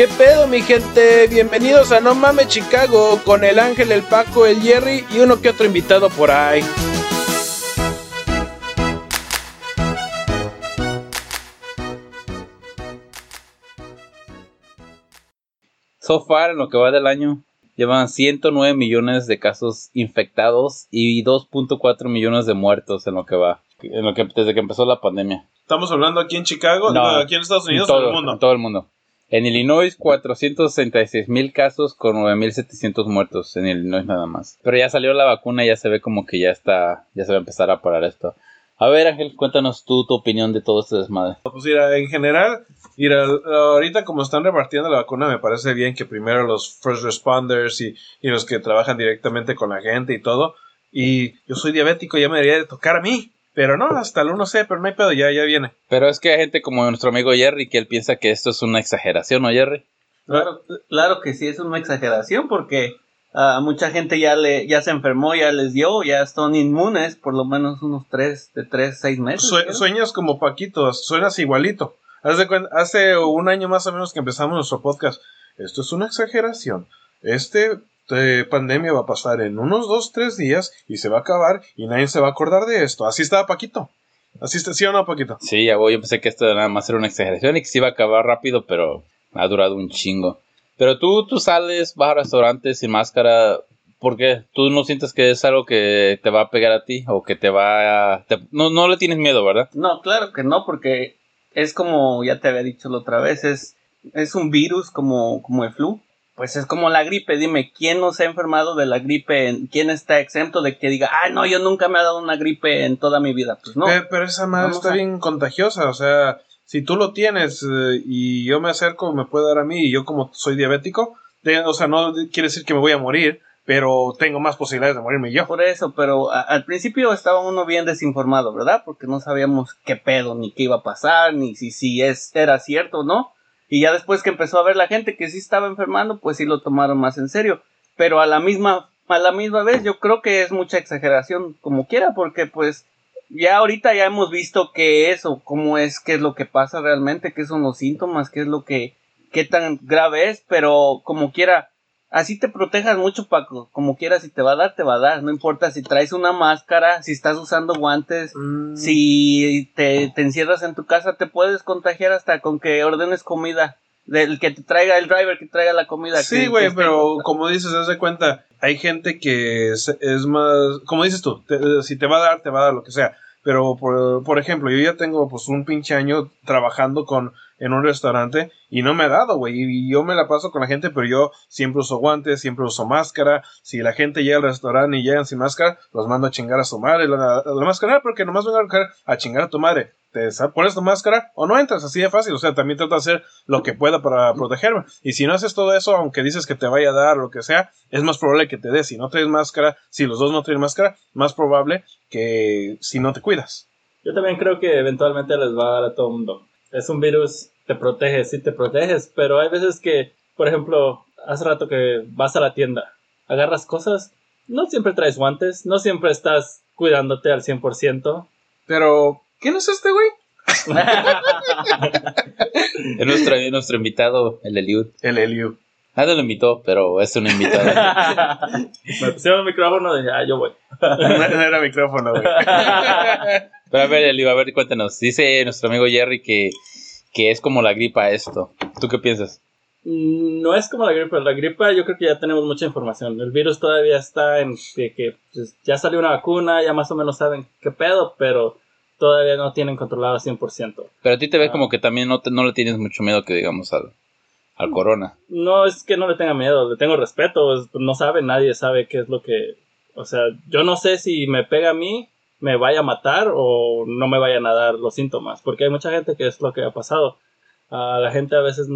¿Qué pedo, mi gente? Bienvenidos a No Mame Chicago con el Ángel, el Paco, el Jerry y uno que otro invitado por ahí. So far, en lo que va del año, llevan 109 millones de casos infectados y 2.4 millones de muertos en lo que va, en lo que desde que empezó la pandemia. Estamos hablando aquí en Chicago, No, aquí en Estados Unidos, en o todo, en el mundo. en todo el mundo. En Illinois, 466 mil casos con 9.700 muertos en Illinois nada más. Pero ya salió la vacuna y ya se ve como que ya está, ya se va a empezar a parar esto. A ver, Ángel, cuéntanos tú tu opinión de todo este desmadre. Pues mira, en general, mira, ahorita como están repartiendo la vacuna, me parece bien que primero los first responders y, y los que trabajan directamente con la gente y todo. Y yo soy diabético, ya me debería de tocar a mí. Pero no, hasta el 1C, pero no hay pedo, ya, ya viene. Pero es que hay gente como nuestro amigo Jerry que él piensa que esto es una exageración, ¿no, Jerry? Claro, claro que sí, es una exageración porque a mucha gente ya le ya se enfermó, ya les dio, ya son inmunes por lo menos unos tres, de tres, seis meses. Sue- creo. sueñas como Paquito, suenas igualito. Haz de cuen- hace un año más o menos que empezamos nuestro podcast. Esto es una exageración. Este eh, pandemia va a pasar en unos dos, tres días y se va a acabar y nadie se va a acordar de esto. Así estaba Paquito. Así está, ¿sí o no, Paquito? Sí, ya voy, yo pensé que esto nada más era una exageración y que se iba a acabar rápido, pero ha durado un chingo. Pero tú, tú sales, vas a restaurantes sin máscara, ¿por qué? ¿Tú no sientes que es algo que te va a pegar a ti o que te va a... te- no, no le tienes miedo, ¿verdad? No, claro que no, porque es como ya te había dicho la otra vez, es, es un virus como, como el flu. Pues es como la gripe, dime, ¿quién no se ha enfermado de la gripe? ¿Quién está exento de que diga, ah, no, yo nunca me he dado una gripe en toda mi vida? Pues no. Eh, pero esa madre está a- bien contagiosa. O sea, si tú lo tienes eh, y yo me acerco, me puede dar a mí y yo como soy diabético, de- o sea, no quiere decir que me voy a morir, pero tengo más posibilidades de morirme yo. Por eso, pero a- al principio estaba uno bien desinformado, ¿verdad? Porque no sabíamos qué pedo, ni qué iba a pasar, ni si, si es, era cierto o no. Y ya después que empezó a ver la gente que sí estaba enfermando, pues sí lo tomaron más en serio. Pero a la misma, a la misma vez yo creo que es mucha exageración como quiera, porque pues ya ahorita ya hemos visto qué es o cómo es, qué es lo que pasa realmente, qué son los síntomas, qué es lo que, qué tan grave es, pero como quiera, así te protejas mucho, Paco. Como quieras, si te va a dar, te va a dar. No importa si traes una máscara, si estás usando guantes, Mm, si te, te encierras en tu casa, te puedes contagiar hasta con que ordenes comida. Del que te traiga el driver, que traiga la comida. Sí, güey, pero como dices, haz de cuenta, hay gente que es, es más, como dices tú, te- si te va a dar, te va a dar lo que sea. Pero, por, por ejemplo, yo ya tengo pues un pinche año trabajando con en un restaurante y no me ha dado, güey. Y yo me la paso con la gente, pero yo siempre uso guantes, siempre uso máscara. Si la gente llega al restaurante y llegan sin máscara, los mando a chingar a su madre. La, la máscara, "Ah, porque nomás vengan a, a chingar a tu madre. Te pones tu máscara o no entras, así de fácil. O sea, también trato de hacer lo que pueda para protegerme. Y si no haces todo eso, aunque dices que te vaya a dar lo que sea, es más probable que te dé. Si no traes máscara, si los dos no traen máscara, más probable que si no te cuidas. Yo también creo que eventualmente les va a dar a todo mundo. Es un virus, te protege, sí te proteges, pero hay veces que, por ejemplo, hace rato que vas a la tienda, agarras cosas, no siempre traes guantes, no siempre estás cuidándote al 100%. Pero, ¿quién es este güey? Es nuestro, es nuestro invitado, el Eliud. El Eliu. Nadie lo invitó, pero es un invitado. Me pusieron el micrófono y ya, yo voy. No, no era micrófono, güey. Pero a ver, Eliud, a ver, cuéntanos. Dice nuestro amigo Jerry que, que es como la gripa esto. ¿Tú qué piensas? Mm, No es como la gripe. La gripe yo creo que ya tenemos mucha información. El virus todavía está en que, que, pues, ya salió una vacuna, ya más o menos saben qué pedo, pero todavía no tienen controlado al 100%. Pero a ti te ves Ah. como que también no, te- no le tienes mucho miedo que digamos al, al corona. No es que no le tenga miedo, le tengo respeto. es- No sabe, nadie sabe qué es lo que... O sea, yo no sé si me pega a mí, me vaya a matar o no me vayan a dar los síntomas. Porque hay mucha gente que es lo que ha pasado. A la gente a veces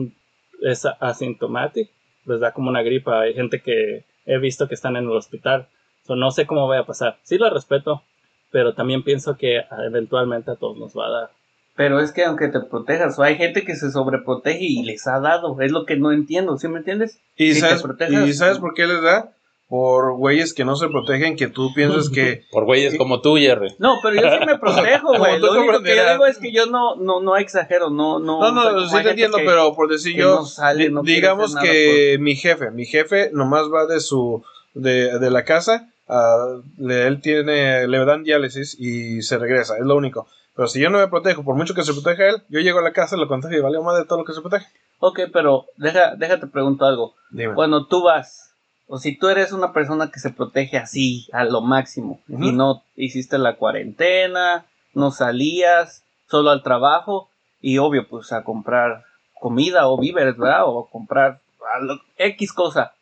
es asintomática, les da como una gripa. Hay gente que he visto que están en el hospital. No sé cómo vaya a pasar. Sí la respeto, pero también pienso que eventualmente a todos nos va a dar. Pero es que aunque te protejas, o hay gente que se sobreprotege y les ha dado. Es lo que no entiendo, ¿sí me entiendes? ¿Y, Si sabes, protejas- ¿Y sabes por qué les da? por güeyes que no se protegen que tú piensas que... Por güeyes como tú, Jerry. No, pero yo sí me protejo, güey. Lo único que yo digo es que yo no, no, no exagero, no, no. No, no, sí te entiendo, que- pero por decir que yo, no sale, digamos que mi jefe, mi jefe nomás va de su, de, de la casa, a- le- él tiene, le dan diálisis y se regresa, es lo único. Pero si yo no me protejo, por mucho que se proteja él, yo llego a la casa, lo contagio y vale más de todo lo que se protege. Ok, pero deja, déjate pregunto algo. Dime. Cuando tú vas, o si tú eres una persona que se protege así, a lo máximo, y no hiciste la cuarentena, no salías, solo al trabajo, y obvio, pues a comprar comida o víveres, ¿verdad? O a comprar lo- X cosa.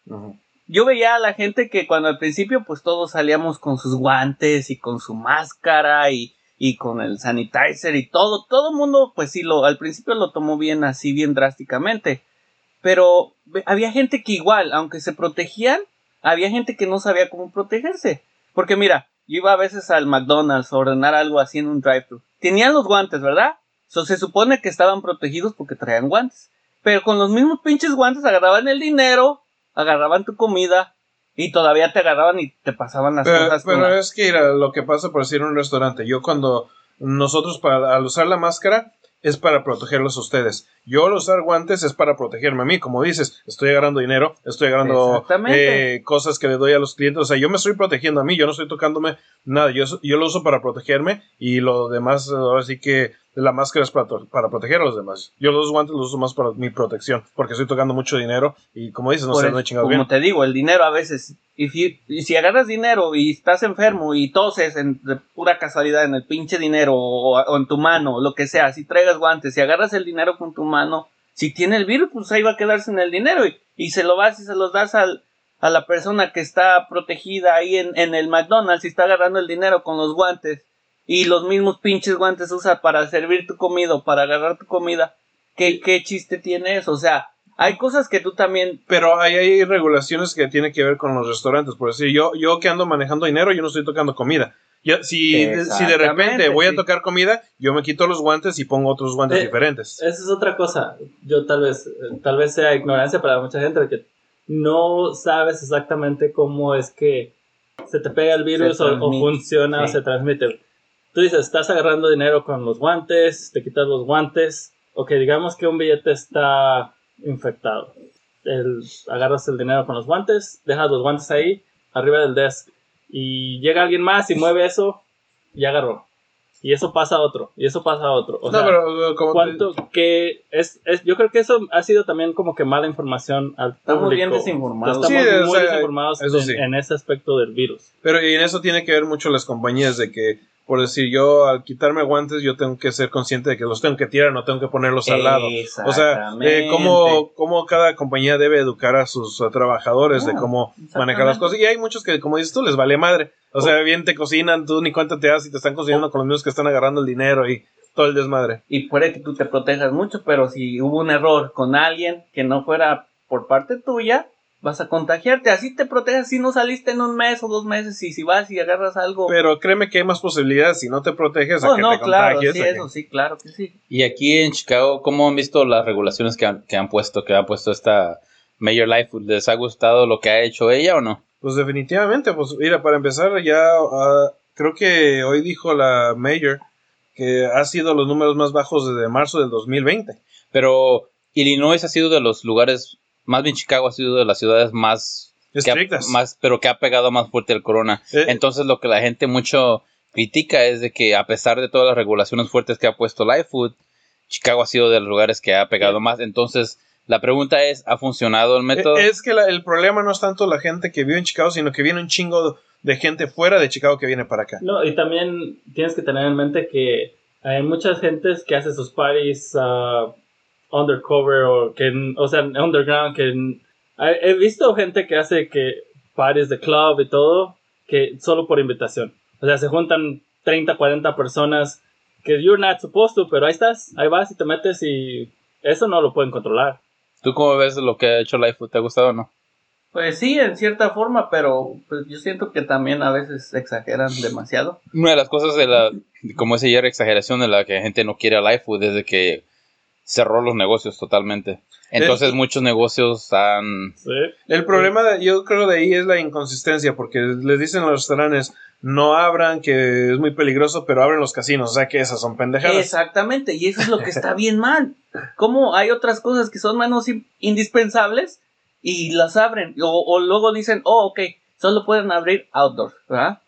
Yo veía a la gente que cuando al principio, pues todos salíamos con sus guantes y con su máscara y, y con el sanitizer y todo, todo el mundo, pues sí, lo, al principio lo tomó bien así, bien drásticamente. Pero había gente que igual, aunque se protegían, había gente que no sabía cómo protegerse. Porque mira, yo iba a veces al McDonald's a ordenar algo así en un drive-thru. Tenían los guantes, ¿verdad? So, se supone que estaban protegidos porque traían guantes. Pero con los mismos pinches guantes agarraban el dinero, agarraban tu comida y todavía te agarraban y te pasaban las Pero, cosas. pero es que lo que pasa por decir en un restaurante, yo cuando nosotros para, al usar la máscara es para protegerlos a ustedes. Yo al usar guantes es para protegerme a mí, como dices, estoy agarrando dinero, estoy agarrando eh, cosas que le doy a los clientes, o sea, yo me estoy protegiendo a mí, yo no estoy tocándome nada, yo, yo lo uso para protegerme y lo demás, ahora sí que la máscara es para, proteger a los demás. Yo los guantes los uso más para mi protección, porque estoy tocando mucho dinero y como dices, no sé, no he chingado como bien. te digo, el dinero a veces, y si, y si agarras dinero y estás enfermo y toses en, de pura casualidad en el pinche dinero o, o en tu mano, lo que sea, si traigas guantes, si agarras el dinero con tu mano, si tiene el virus, pues ahí va a quedarse en el dinero y, y se lo vas y se los das al, a la persona que está protegida ahí en, en el McDonald's y está agarrando el dinero con los guantes y los mismos pinches guantes usa para servir tu comida o para agarrar tu comida. ¿Qué, qué chiste tiene eso? O sea, hay cosas que tú también Pero hay, hay regulaciones que tienen que ver con los restaurantes. Por decir, yo, yo que ando manejando dinero, yo no estoy tocando comida. Yo, si, si de repente voy a tocar comida, yo me quito los guantes y pongo otros guantes Eh, diferentes. Esa es otra cosa. Yo tal vez, eh, tal vez sea ignorancia para mucha gente de que no sabes exactamente cómo es que se te pega el virus o, funciona o se transmite. Tú dices, estás agarrando dinero con los guantes, te quitas los guantes. Ok, digamos que un billete está infectado. El- agarras el dinero con los guantes, dejas los guantes ahí, arriba del desk. Y llega alguien más y mueve eso, y agarró. Y eso pasa a otro, y eso pasa a otro. O no, sea, pero como te- cuánto que es, es yo creo que eso ha sido también como que mala información al Estamos público. bien desinformados. Estamos Sí, o muy sea, desinformados eso en, sí. en ese aspecto del virus. pero y en eso tiene que ver mucho las compañías de que, por decir, yo al quitarme guantes, yo tengo que ser consciente de que los tengo que tirar, no tengo que ponerlos al lado. O sea, eh, cómo, cómo cada compañía debe educar a sus trabajadores de cómo manejar las cosas. Y hay muchos que, como dices tú, les vale madre. O sea, bien te cocinan, tú ni cuenta te das y te están cocinando con los mismos que están agarrando el dinero y todo el desmadre. y puede que tú te protejas mucho, pero si hubo un error con alguien que no fuera por parte tuya, vas a contagiarte. Así te proteges si no saliste en un mes o dos meses y si vas y agarras algo. Pero créeme que hay más posibilidades si no te proteges a oh, que no, te claro, contagies. sí, a que- eso sí, claro que sí. Y aquí en Chicago, ¿cómo han visto las regulaciones que han, que han puesto, que ha puesto esta Mayor Lightfoot? ¿Les ha gustado lo que ha hecho ella o no? Pues definitivamente, pues mira, para empezar ya ah, creo que hoy dijo la Mayor que ha sido los números más bajos desde marzo del 2020. Pero Illinois ha sido de los lugares, más bien Chicago ha sido de las ciudades más, ha- Estrictas. más pero que ha pegado más fuerte el corona. Eh, Entonces lo que la gente mucho critica es de que a pesar de todas las regulaciones fuertes que ha puesto Lightfoot, Chicago ha sido de los lugares que ha pegado más. Entonces la pregunta es, ¿ha funcionado el método? Eh, Es que la- el problema no es tanto la gente que vive en Chicago, sino que viene un chingo de gente fuera de Chicago que viene para acá. No, y también tienes que tener en mente que hay muchas gentes que hacen sus parties ah, undercover o que, o sea, underground, que he he visto gente que hace que parties de club y todo, que solo por invitación. O sea, se juntan 30, 40 personas que you're not supposed to, pero ahí estás, ahí vas y te metes y eso no lo pueden controlar. ¿Tú cómo ves lo que ha hecho Lightfoot? ¿Te ha gustado o no? Pues sí, en cierta forma, pero pues yo siento que también a veces exageran demasiado. Una de las cosas de la, como ese ayer exageración de la que la gente no quiere a Lightfoot es de que cerró los negocios totalmente. Entonces muchos negocios han... Sí. El problema, de- yo creo, de ahí es la inconsistencia, porque les dicen a los restaurantes, no abran, que es muy peligroso, pero abren los casinos, o sea que esas son pendejadas. Exactamente, y eso es lo que está bien mal. Como hay otras cosas que son menos in- indispensables y las abren, o, o luego dicen, oh, ok, solo pueden abrir outdoors, ¿verdad?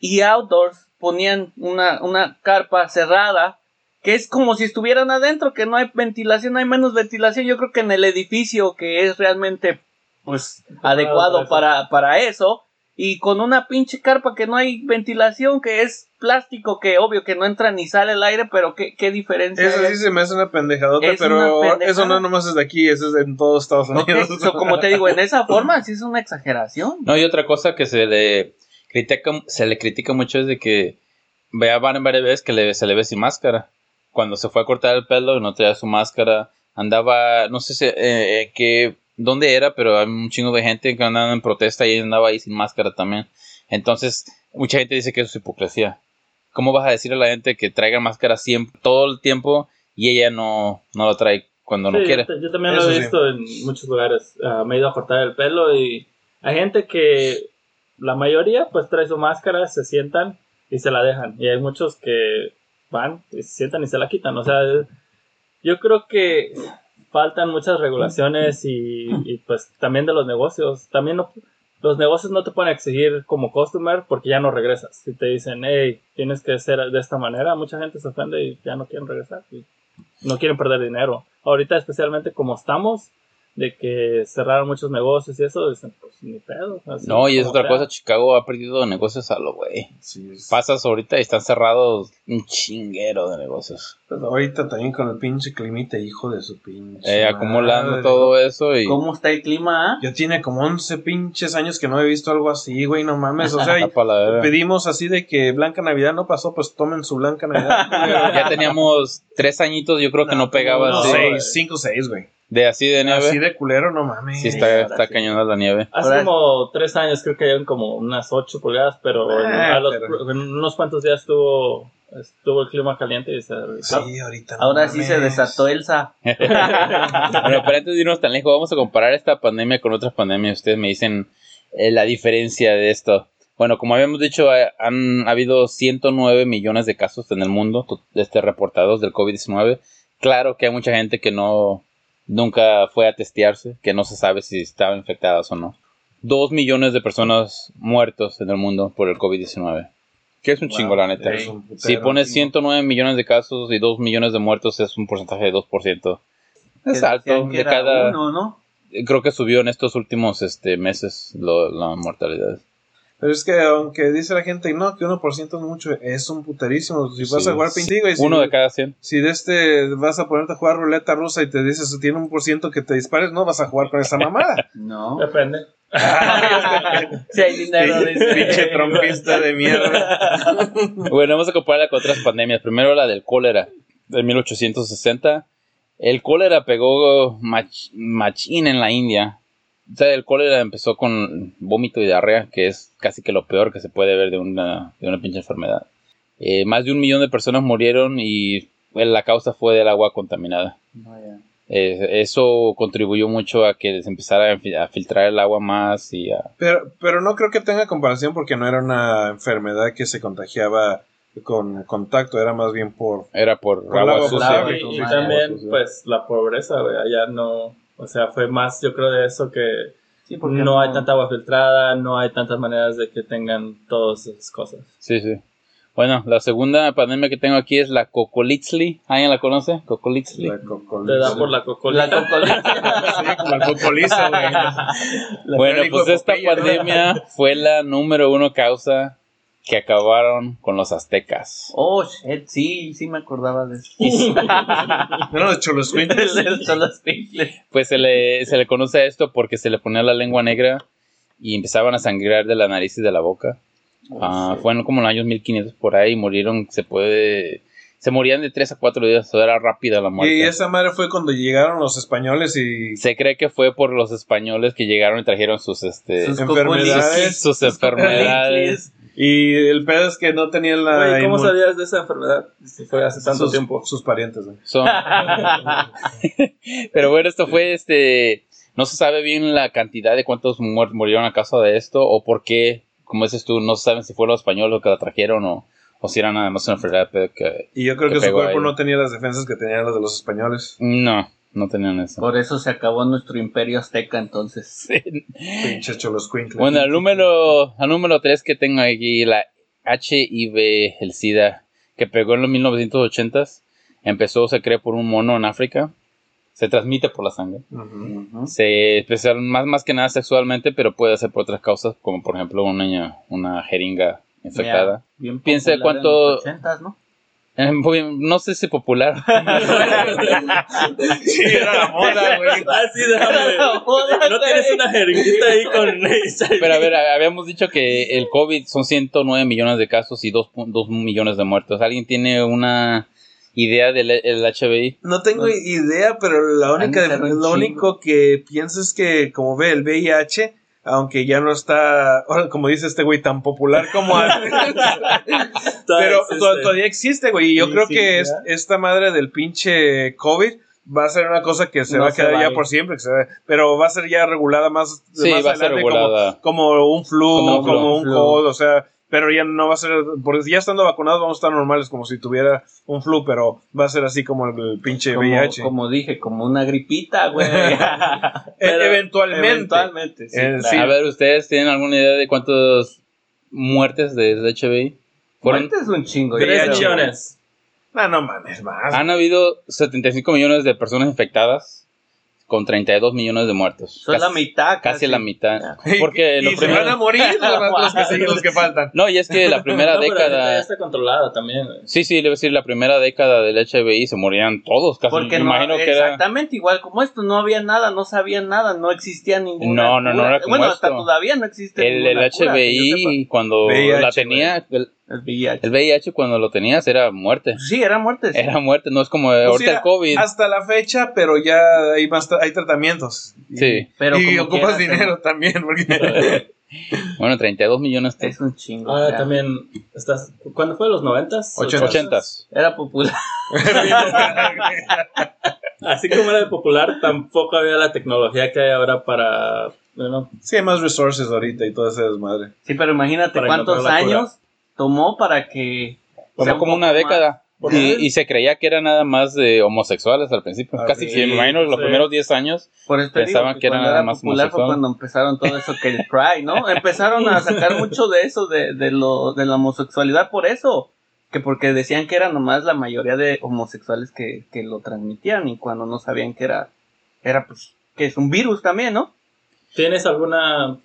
Y outdoors ponían una, una carpa cerrada, que es como si estuvieran adentro, que no hay ventilación, hay menos ventilación. Yo creo que en el edificio que es realmente, pues, adecuado para, para eso, y con una pinche carpa que no hay ventilación, que es plástico, que obvio que no entra ni sale el aire, pero qué, qué diferencia Eso sí se me hace una pendejadota, Es pero una pendejada. eso no nomás es de aquí, eso es en todos Estados Unidos. so, como te digo, en esa forma sí es una exageración. No, y otra cosa que se le critica, se le critica mucho es de que vea varias varias veces que le- se le ve sin máscara. Cuando se fue a cortar el pelo y no traía su máscara, andaba, no sé si, eh, eh, que, dónde era, pero hay un chingo de gente que andaba en protesta y andaba ahí sin máscara también. Entonces, mucha gente dice que eso es hipocresía. ¿Cómo vas a decir a la gente que traiga máscara siempre, todo el tiempo y ella no, no lo trae cuando no Sí, quiere? Yo, yo también Eso lo he sí. visto en muchos lugares. Ah, me he ido a cortar el pelo y hay gente que la mayoría pues trae su máscara, se sientan y se la dejan. Y hay muchos que van se sientan y se la quitan. O sea, yo creo que faltan muchas regulaciones y, y, pues también de los negocios. También no- los negocios no te pueden exigir como customer porque ya no regresas. Si te dicen, hey, tienes que ser de esta manera, mucha gente se ofende y ya no quieren regresar. Y no quieren perder dinero. Ahorita especialmente como estamos, de que cerraron muchos negocios y eso, dicen, pues ni pedo. así No, y es otra sea. cosa, Chicago ha perdido negocios a lo güey. Sí, es- Pasas ahorita y están cerrados un chinguero de negocios. Pues ahorita también con el pinche climita, hijo de su pinche. Eh, acumulando madre. todo eso y ¿Cómo está el clima? ah? Ya tiene como 11 pinches años que no he visto algo así, güey, no mames. O sea, y pedimos así de que Blanca Navidad no pasó, pues tomen su Blanca Navidad. Ya teníamos tres añitos, yo creo que no, pegaba No, así. seis, cinco, seis, güey. De así de nieve. Así de culero, no mames. Sí, está, está cañona la nieve. Hace Ahora- como tres años creo que llevan como unas 8 pulgadas, pero en, Ah, a los- pero- en unos cuantos días estuvo, estuvo el clima caliente y se... Sí, ahorita. no Ahora sí se desató Elsa. Bueno, pero antes de irnos tan lejos, vamos a comparar esta pandemia con otras pandemias. Ustedes me dicen eh, la diferencia de esto. Bueno, como habíamos dicho, eh, han habido 109 millones de casos en el mundo este, reportados del COVID-19. Claro que hay mucha gente que no nunca fue a testearse, que no se sabe si estaban infectadas o no. Dos millones de personas muertos en el mundo por el COVID-19. Que es un Wow, chingo, la neta. Si pones chingo. 109 millones de casos y 2 millones de muertos, es un porcentaje de 2%. Es Que alto. De cada, uno, ¿no? creo que subió en estos últimos este, meses lo- la mortalidad. Pero es que aunque dice la gente, no, que 1% es mucho, es un puterísimo. Si vas a jugar pinche, güey, si, Uno de cada 100. si de este vas a ponerte a jugar ruleta rusa y te dices que tiene un por ciento que te dispares, no vas a jugar con esa mamada. No. Depende. Si hay dinero, dice. pinche trompista de mierda. Bueno, vamos a compararla con otras pandemias. Primero la del cólera de 1860. El cólera pegó mach- machín en la India. O sea, el cólera empezó con vómito y diarrea, que es casi que lo peor que se puede ver de una, de una pinche enfermedad. Eh, más de un millón de personas murieron y bueno, la causa fue del agua contaminada. Eh, eso contribuyó mucho a que se empezara a, a filtrar el agua más y a... Pero, pero no creo que tenga comparación porque no era una enfermedad que se contagiaba con contacto, era más bien por... Era por Por agua agua sucia. Y, y también, pues, la pobreza, güey, allá no, o sea, fue más, yo creo, de eso que Sí, porque no hay tanta agua filtrada, no hay tantas maneras de que tengan todas esas cosas. Sí, sí. Bueno, la segunda pandemia que tengo aquí es la Cocolitzli. ¿Alguien la conoce? Cocolitzli. La Te da por la cocolita. La cocolita. Sí, cocoliza, güey. Bueno, pues esta pandemia fue la número uno causa que acabaron con los aztecas. Oh, shit, sí, sí me acordaba de eso. No, los picles. Pues se le, se le conoce a esto porque se le ponía la lengua negra y empezaban a sangrar de la nariz y de la boca. Ah, fue en como en los años 1500 por ahí, murieron, se puede... Se morían de 3 a 4 días, o era rápida la muerte. Y esa madre fue cuando llegaron los españoles y... Se cree que fue por los españoles que llegaron y trajeron sus, este, Sus Enfermedades. sus enfermedades. Y el pedo es que no tenían la. Oye, ¿cómo sabías de esa enfermedad? Si fue hace tanto sus, tiempo. Sus parientes, güey. Son- Pero bueno, esto fue este. No se sabe bien la cantidad de cuántos murieron a causa de esto o por qué, como dices tú, no se saben si fue los españoles los que la trajeron o, o si era nada más una enfermedad pero que. Y yo creo Que que su cuerpo ahí. no tenía las defensas que tenían los de los españoles. No, no tenían eso. Por eso se acabó nuestro imperio azteca entonces. Pinche cholos. Bueno, el número, el número 3 que tengo aquí, la HIV, el SIDA, que pegó en los 1980s, empezó, se cree, por un mono en África. Se transmite por la sangre. Se especial más, más que nada sexualmente, pero puede ser por otras causas, como por ejemplo una, una jeringa infectada. Bien Piensa en cuánto- los 80s, ¿no? Eh, muy- no sé si popular. Sí, era la moda, güey. Ah, sí, déjame. ¿No tienes una jeringuita ahí con pero a ver, habíamos dicho que el COVID son 109 millones de casos y 2, millones de muertos. ¿Alguien tiene una idea del el HBI? No tengo idea, pero la única, lo único que pienso es que, como ve, el VIH, aunque ya no está, ahora, como dice este güey, tan popular como antes, pero existe. to- todavía existe, güey. Y yo Sí, creo sí, que es- esta madre del pinche COVID va a ser una cosa que se No va a quedar va ya ir. por siempre, que se va- pero va a ser ya regulada más, Sí, más va a ser adelante como- un flu, Como como, un un flu. cold, o sea, pero ya no va a ser, porque ya estando vacunados vamos a estar normales como si tuviera un flu, pero va a ser así como el, el pinche Como, VIH. como dije, como una gripita, güey. E- eventualmente. Eventualmente, sí. Eh, claro. sí. A ver, ¿ustedes tienen alguna idea de cuántas muertes de HBI? Fueron, Muerte es un chingo. Tres millones. No, no mames, más. han habido 75 millones de personas infectadas con 32 millones de muertos. Son la mitad. Casi la mitad. Y- Porque y, lo se van a morir los, que, siguen- los que faltan. No, y es que la primera No, ya década... está controlada también. güey. Sí, sí, le voy a decir, la primera década del HBI se morían todos, casi. Porque Me no, imagino que era... exactamente igual como esto, no había nada, no sabían nada, no existía ninguna. No, no, no era como Bueno, hasta todavía no existe. El, el ninguna cura, yo HBI, cuando VIH, la tenía, el. El VIH. el VIH cuando lo tenías era muerte. Sí, era muerte. sí. Era muerte, no es como Pues ahorita el COVID. Hasta la fecha, pero ya hay más tra- hay tratamientos. Y- Sí. Pero y ocupas quiera, dinero también. Porque... Bueno, 32 millones Es un chingo. Ahora ya. también estás. ¿Cuándo fue? ¿Los noventas? Ochentas. ochentas. Era popular. Así como era de popular, tampoco había la tecnología que hay ahora para. Bueno, sí, hay más resources ahorita y todo ese desmadre. Sí, pero imagínate cuántos años tomó para que. Tomó como una década. ¿Por Y, se creía que era nada más de homosexuales al principio. Ah, Casi, sí, sí, me imagino los primeros 10 años. Por eso te Pensaban digo que era cuando nada era más popular fue homosexual. cuando empezaron todo eso que el Pride, ¿no? Empezaron a sacar mucho de eso, de, de, lo, de la homosexualidad por eso. Que porque decían que era nomás la mayoría de homosexuales que, que lo transmitían y cuando no sabían que era, era pues, que es un virus también, ¿no? ¿Tienes alguna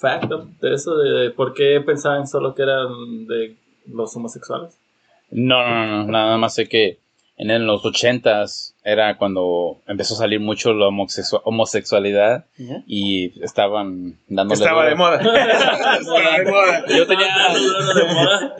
fact de eso? De por qué pensaban solo que eran de los homosexuales? No, no, no, no, nada más sé que en los ochentas era cuando empezó a salir mucho la homosexua- homosexualidad y estaban dándole Estaba duro. de moda. Estaba de moda. Yo tenía,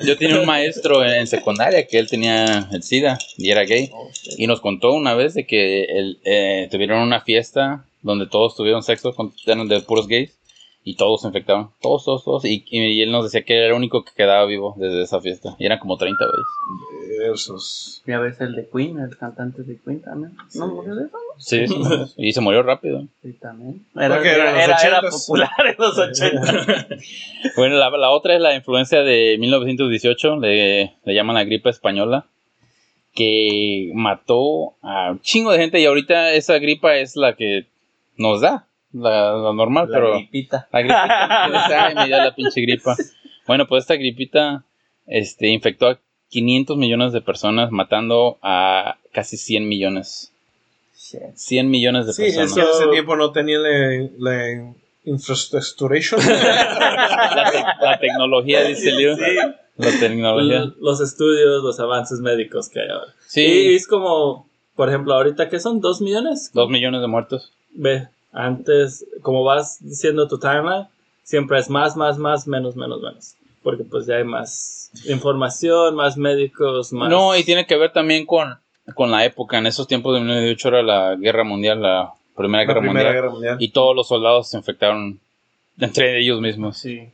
yo un maestro en secundaria que él tenía el SIDA y era gay. Y nos contó una vez de que él, eh, tuvieron una fiesta donde todos tuvieron sexo con eran de puros gays y todos se infectaron. Todos, todos, todos. Y, y él nos decía que era el único que quedaba vivo desde esa fiesta. Y eran como 30 güeyes. Esos. Ya ves el de Queen, el cantante de Queen también. ¿No murió de eso? Sí, sí. y se murió rápido. Sí, también. Era, era, era, popular en los 80. Bueno, la, la otra es la influencia de 1918, le, le llaman la gripe española, que mató a un chingo de gente y ahorita esa gripa es la que nos da, la, la normal, La pero gripita. la gripita, ay, me dio la pinche gripa. Bueno, pues esta gripita este, infectó a 500 millones de personas, matando a casi 100 millones. Shit. 100 millones de Sí, personas. es que en ese tiempo no tenía la, la infraestructuration. La, te- la tecnología, dice Leo. La tecnología. Los estudios, los avances médicos que hay ahora. Sí. Y es como, por ejemplo, ahorita que son dos millones. Dos millones de muertos. Ve, antes, como vas diciendo tu timeline, siempre es más, más, más, menos, menos, menos. Porque pues ya hay más información, más médicos, más... No, y tiene que ver también con, con la época. En esos tiempos de 1918 era la guerra mundial, la Primera, la guerra, Primera mundial, Guerra Mundial. Y todos los soldados se infectaron entre ellos mismos. Sí.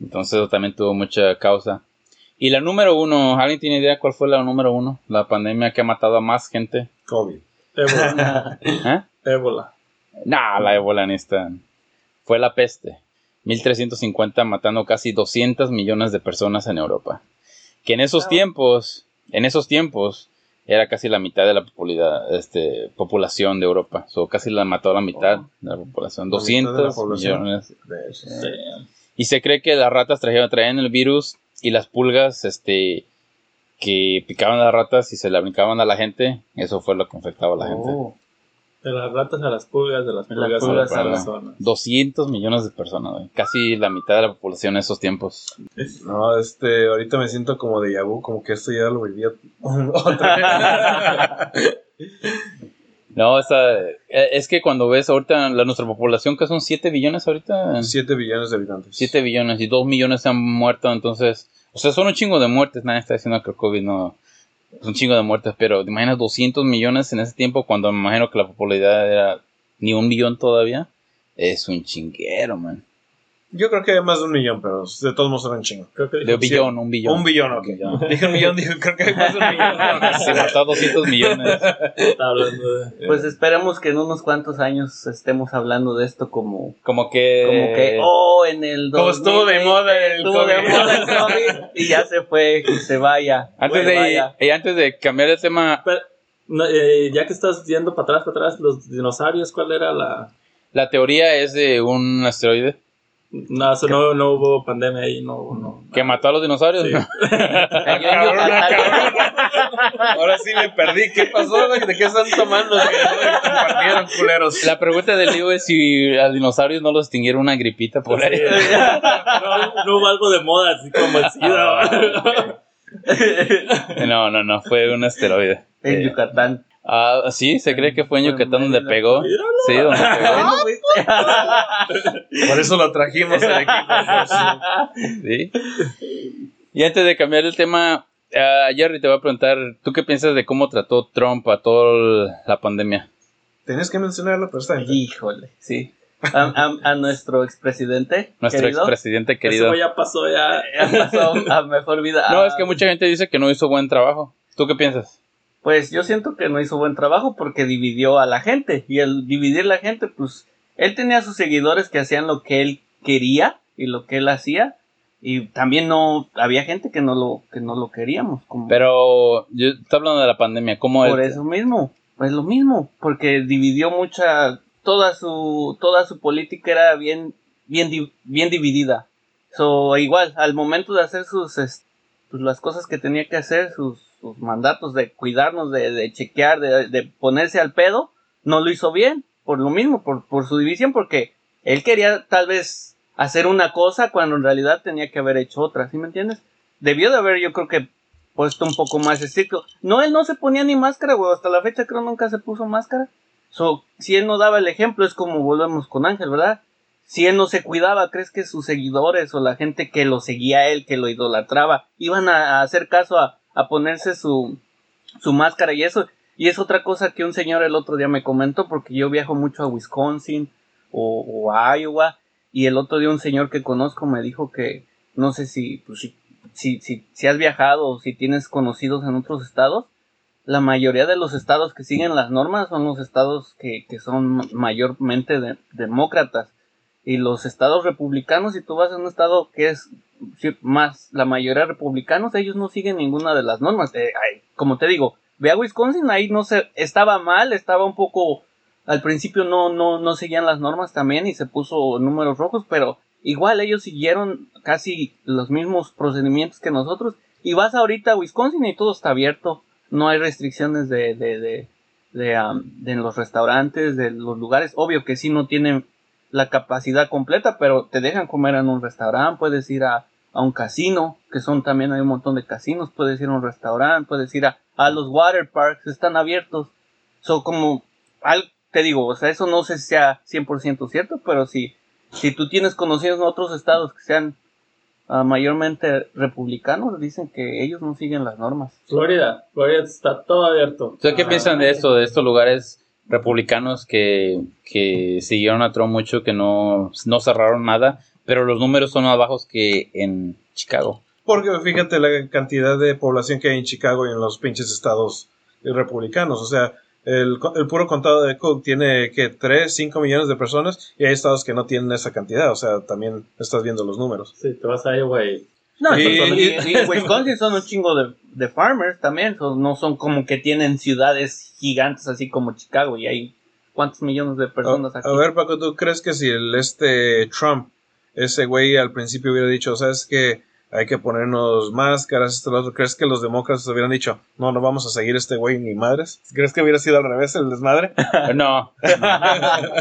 Entonces eso también tuvo mucha causa. Y la número uno, ¿alguien tiene idea cuál fue la número uno? La pandemia que ha matado a más gente. COVID. Ébola. ¿Eh? Ébola. Nah, la ébola en esta. Fue la peste. 1350 matando casi 200 millones de personas en Europa. Que en esos tiempos, en esos tiempos, era casi la mitad de la popularidad, este, población de Europa. So, casi la mató a la mitad de la población. La mitad de la 200 población. millones. De. Y se cree que las ratas traían, traían el virus y las pulgas, este, que picaban a las ratas y se la brincaban a la gente, eso fue lo que infectaba a la gente. De las ratas a las pulgas, de las pulgas, a a las personas. 200 millones de personas, güey. casi la mitad de la población en esos tiempos. No, este, ahorita me siento como de vu, como que esto ya lo viví otra vez. No, esa, eh, es que cuando ves ahorita la, nuestra población, que son 7 billones ahorita, 7 billones de habitantes. 7 billones y 2 millones se han muerto, entonces, o sea, son un chingo de muertes, nadie está diciendo que el COVID no, es un chingo de muertes, pero te imaginas 200 millones en ese tiempo cuando me imagino que la popularidad era ni un billón todavía, es un chinguero, man. Yo creo que hay más de un millón, pero de todos modos era un chingo. Creo que De un billón, un billón. Un billón, ok. Dije un millón, dije, creo que hay más de un millón. Se mató a 200 millones. está hablando de... Pues esperemos que en unos cuantos años estemos hablando de esto como, Como que... como que, oh, en el Como estuvo de 2020 moda el estuvo de moda el COVID y ya se fue, que se vaya. Antes de, vaya. y antes de cambiar de tema, Pero, no, eh, ya que estás yendo para atrás, para atrás, los dinosaurios, ¿cuál era la...? la teoría es de un asteroide No, eso no, no hubo pandemia ahí, no, no. que mató a los dinosaurios. Sí. Cabrón. Ahora sí me perdí. ¿Qué pasó? ¿De qué están tomando? Compartieron, culeros. La pregunta del libro es si a los dinosaurios no los extinguieron una gripita por ahí. no, no hubo algo de moda, así como el SIDA. No, no, no, fue un asteroide. En Eh, Yucatán. ah, sí, se cree que fue en Yucatán donde pegó. Sí, donde pegó. Por eso lo trajimos al equipo. Sí. Y antes de cambiar el tema, ah, Jerry, te voy a preguntar, ¿tú qué piensas de cómo trató Trump a toda la pandemia? Tenías que mencionarlo, pero está. Híjole, sí. A, a- a nuestro expresidente, Nuestro querido, expresidente Eso querido. ya pasó, ya. ha pasado a mejor vida. No, es que mucha gente dice que no hizo buen trabajo. ¿Tú qué piensas? Pues yo siento que no hizo buen trabajo porque dividió a la gente. Y al dividir la gente, pues él tenía sus seguidores que hacían lo que él quería y lo que él hacía. Y también no había gente que no lo, que no lo queríamos. Como Pero yo estoy hablando de la pandemia, ¿cómo por él- eso mismo. Pues lo mismo. Porque dividió mucha. Toda su, toda su política era bien, bien, bien dividida. So, igual, al momento de hacer sus, es- pues, las cosas que tenía que hacer, sus, mandatos de cuidarnos, de, chequear, de, de ponerse al pedo, no lo hizo bien, por lo mismo, por, por su división, porque él quería tal vez hacer una cosa cuando en realidad tenía que haber hecho otra, ¿sí me entiendes? Debió de haber, yo creo que, puesto un poco más estricto. No, él no se ponía ni máscara, güey, hasta la fecha creo nunca se puso máscara. So, si él no daba el ejemplo, es como volvemos con Ángel, ¿verdad? Si él no se cuidaba, ¿crees que sus seguidores o la gente que lo seguía a él, que lo idolatraba, iban a, hacer caso a, a ponerse su, su máscara y eso? Y es otra cosa que un señor el otro día me comentó, porque yo viajo mucho a Wisconsin o, a Iowa, y el otro día un señor que conozco me dijo que, no sé si, pues, si, si, si has viajado o si tienes conocidos en otros estados, la mayoría de los estados que siguen las normas son los estados que, que son mayormente de- demócratas. Y los estados republicanos, si tú vas a un estado que es más la mayoría republicanos, ellos no siguen ninguna de las normas. Eh, como te digo, ve a Wisconsin, ahí no se, estaba mal, estaba un poco, al principio no, no, no seguían las normas también y se puso números rojos, pero igual ellos siguieron casi los mismos procedimientos que nosotros. Y vas ahorita a Wisconsin y todo está abierto, no hay restricciones de, de, de, de, am, de los restaurantes, de los lugares. Obvio que sí no tienen la capacidad completa, pero te dejan comer en un restaurante, puedes ir a, a un casino, que son también hay un montón de casinos, puedes ir a un restaurante, puedes ir a, a los water parks, están abiertos. Son como, al, te digo, o sea, eso no sé si sea 100% cierto, pero si, si tú tienes conocidos en otros estados que sean ah, mayormente republicanos, dicen que ellos no siguen las normas. Florida, Florida está todo abierto. ¿Ustedes qué piensan de esto, de estos lugares republicanos que, que siguieron a Trump mucho, que no, no cerraron nada, pero los números son más bajos que en Chicago. Porque fíjate la cantidad de población que hay en Chicago y en los pinches estados republicanos. O sea, el, co- el puro condado de Cook tiene que 3, 5 millones de personas y hay estados que no tienen esa cantidad. O sea, también estás viendo los números. Sí, te vas a Iowa y No, Y- y, y- y en Wisconsin son un chingo de, de farmers también. son- no son como que tienen ciudades gigantes así como Chicago y hay cuántos millones de personas A, aquí. a ver, Paco, ¿tú crees que si el este Trump, ese güey al principio hubiera dicho, sabes que hay que ponernos máscaras, esto, lo otro, ¿crees que los demócratas hubieran dicho, no, no vamos a seguir este güey ni madres? ¿Crees que hubiera sido al revés el desmadre? No.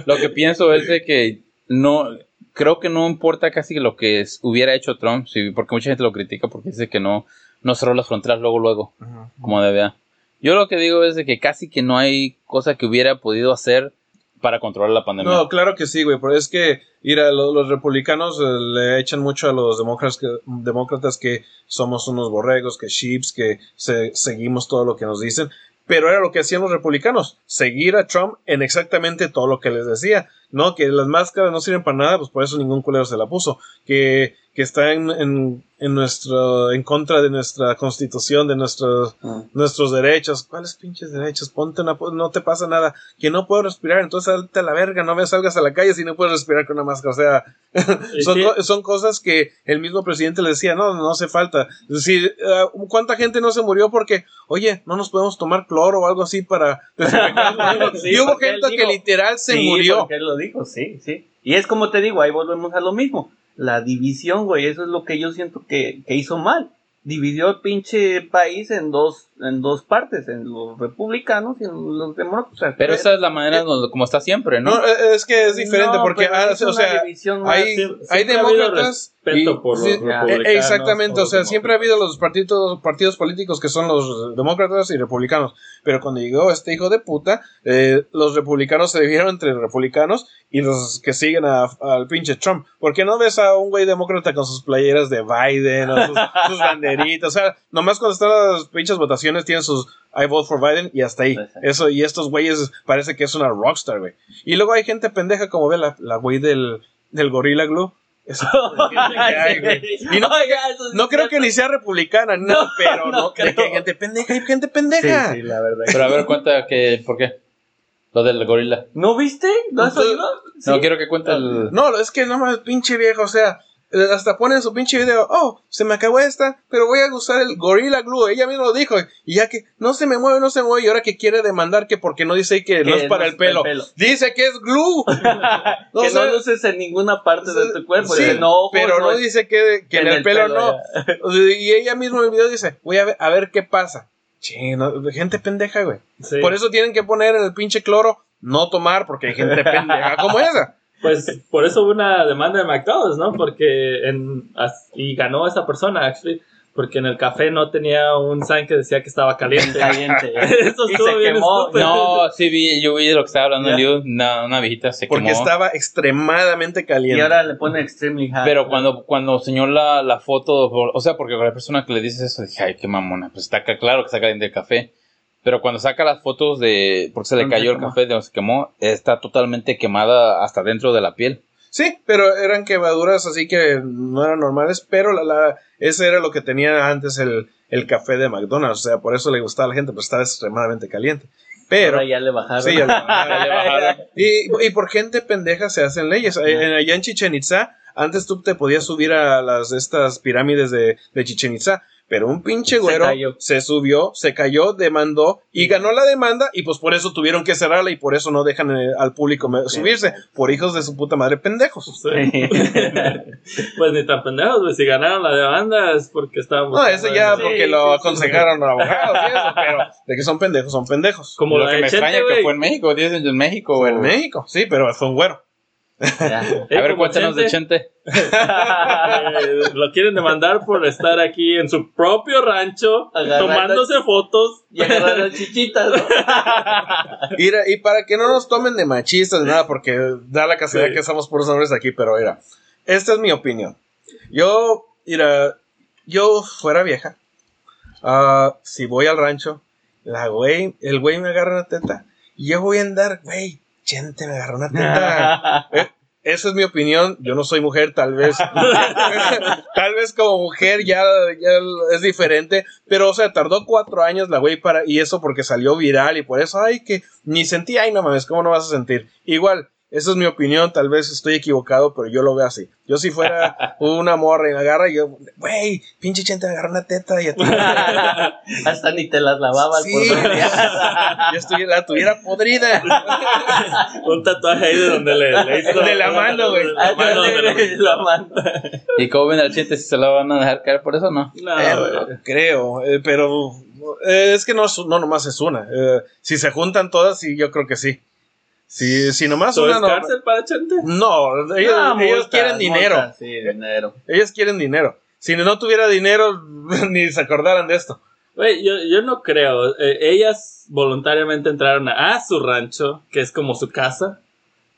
lo que pienso es de que no. Creo que no importa casi lo que es- hubiera hecho Trump, sí, porque mucha gente lo critica porque dice que no, no cerró las fronteras luego, luego, como debía. Yo lo que digo es de que casi que no hay cosa que hubiera podido hacer para controlar la pandemia. No, claro que sí, güey, pero es que, mira, lo- los, republicanos eh, le echan mucho a los demócratas que, demócratas que somos unos borregos, que sheeps, que se- seguimos todo lo que nos dicen, pero era lo que hacían los republicanos, seguir a Trump en exactamente todo lo que les decía, ¿no? Que las máscaras no sirven para nada, pues por eso ningún culero se la puso, que, que está en, en, en nuestro, en contra de nuestra constitución, de nuestros, Mm. nuestros derechos. ¿Cuáles pinches derechos? Ponte una, no te pasa nada. Que no puedo respirar, entonces salte a la verga, no me salgas a la calle si no puedes respirar con una máscara. O sea, son, co- son cosas que el mismo presidente le decía, no, no hace falta. Es decir, ah, ¿cuánta gente no se murió porque, oye, no nos podemos tomar cloro o algo así para? Sí, y hubo gente que literal se Sí, murió. porque él lo dijo, sí, sí. Y es como te digo, ahí volvemos a lo mismo. La división, güey, eso es lo que yo siento que, que hizo mal. Dividió el pinche país en dos, en dos partes, en los republicanos y en los demócratas. Pero esa es la manera como está siempre, ¿no? No, eh, es que es diferente No, porque, ah, es o sea, hay, hay ha demócratas y- por los sí, republicanos exactamente, o o sea, siempre ha habido los partidos, partidos políticos que son los demócratas y republicanos, pero cuando llegó este hijo de puta, eh, los republicanos se dividieron entre republicanos y los que siguen a- al pinche Trump. ¿Por qué no ves a un güey demócrata con sus playeras de Biden o sus, sus banderitas? O sea, nomás cuando están las pinches votaciones tienen sus I vote for Biden y hasta ahí. Sí, sí. Eso, y estos güeyes parece que es una rockstar, güey. Y luego hay gente pendeja como ve la, la güey del, del Gorilla Glue. Eso- Ay, güey. Y no, Oiga, eso sí no es creo que ni sea republicana, no, No, pero no no, de que creo. hay gente pendeja, hay gente pendeja. sí, la verdad. Pero a ver, cuenta que, ¿por qué? Lo del gorila. ¿No viste? ¿No has oído? No, Sí. quiero que cuente el... No, es que no más pinche viejo, o sea, hasta ponen su pinche video, oh, se me acabó esta, pero voy a usar el Gorilla Glue, ella misma lo dijo, y ya que no se me mueve, no se mueve, y ahora que quiere demandar que porque no dice que, no es para no el pelo, dice que es glue. No, que o sea, no luces en ninguna parte de tu cuerpo. Sí, ojos, pero no dice que, que en, el, pelo, no. Y ella misma en el video dice, voy a ver, a ver qué pasa. Chino, gente pendeja, güey. Sí. Por eso tienen que poner en el pinche cloro, no tomar, porque hay gente pendeja como esa. Pues por eso hubo una demanda de McDonald's, ¿no? Porque en. Y ganó esa persona, actually. Porque en el café no tenía un sign que decía que estaba caliente. Caliente. Eso Y estuvo se bien quemó. estúpido. No, sí vi, yo vi de lo que estaba hablando Ya. Liu, una, una viejita se Porque quemó. estaba extremadamente caliente. Y ahora le pone extremely hot. Pero cuando, cuando enseñó la, la foto, o sea, porque con la persona que le dices eso, dije, ay, qué mamona, pues está claro que está caliente el café. Pero cuando saca las fotos de, porque se le ¿Dónde cayó el café de donde se quemó, está totalmente quemada hasta dentro de la piel. Sí, pero eran quemaduras así que no eran normales, pero la, la, ese era lo que tenía antes el, el café de McDonald's, o sea, por eso le gustaba a la gente, pues estaba extremadamente caliente. Pero, Ahora ya le bajaron. sí, ya le bajaron. Ya le bajaron. y, y por gente pendeja se hacen leyes. En, allá en Chichen Itza, antes tú te podías subir a las estas pirámides de, de Chichen Itza, pero un pinche güero se subió, se cayó, demandó y ganó la demanda y pues por eso tuvieron que cerrarla y por eso no dejan eh, al público subirse, por hijos de su puta madre pendejos. Sí. pues ni tan pendejos, güey. Si ganaron la demanda es porque estaban. No, eso ya Sí, porque sí, lo sí. aconsejaron los abogados y eso, pero de que son pendejos, son pendejos. Como Lo que me extraña que fue en México, dicen en México. en México, sí, pero fue un güero. Ya. Eh, A ver, cuéntanos de Chente, lo quieren demandar por estar aquí en su propio rancho, Agarrando- tomándose fotos. Y agarrar las chichitas. ¿no? Mira, y para que no nos tomen de machistas ni nada, porque da la casualidad Sí. que somos puros hombres aquí, pero mira, esta es mi opinión. Yo, mira, yo fuera vieja, ah, si voy al rancho, la güey, el güey me agarra una teta, y yo voy a andar, güey, gente me agarró una teta. Eh, esa es mi opinión. Yo no soy mujer, tal vez. tal vez como mujer ya, ya es diferente. Pero, o sea, tardó cuatro años la güey para. Y eso porque salió viral y por eso, ay, que ni sentí, ay, no mames, ¿cómo no vas a sentir? Igual, esa es mi opinión, tal vez estoy equivocado, pero yo lo veo así. Yo si fuera una morra y me agarra, yo, güey, pinche chente, me agarra una teta y a ti. Hasta ni te las lavabas Sí. por yo estuviera, la tuviera podrida. Un tatuaje ahí de donde le, le hizo. De la mano, güey. La mano, de la mano. ¿Y cómo ven al chiste? ¿Si se la van a dejar caer por eso o no? No, Eh, güey. creo, eh, pero eh, es que no, no nomás es una. Eh, si se juntan todas, sí, yo creo que sí. Si, si nomás ¿Todo una es no. cárcel para Chente? No, ellos, No, ellos multas, quieren dinero. Sí, dinero. Ellos quieren dinero. Si no tuviera dinero, ni se acordaran de esto. Güey, yo, yo no creo. Eh, ellas voluntariamente entraron a, a su rancho, que es como su casa,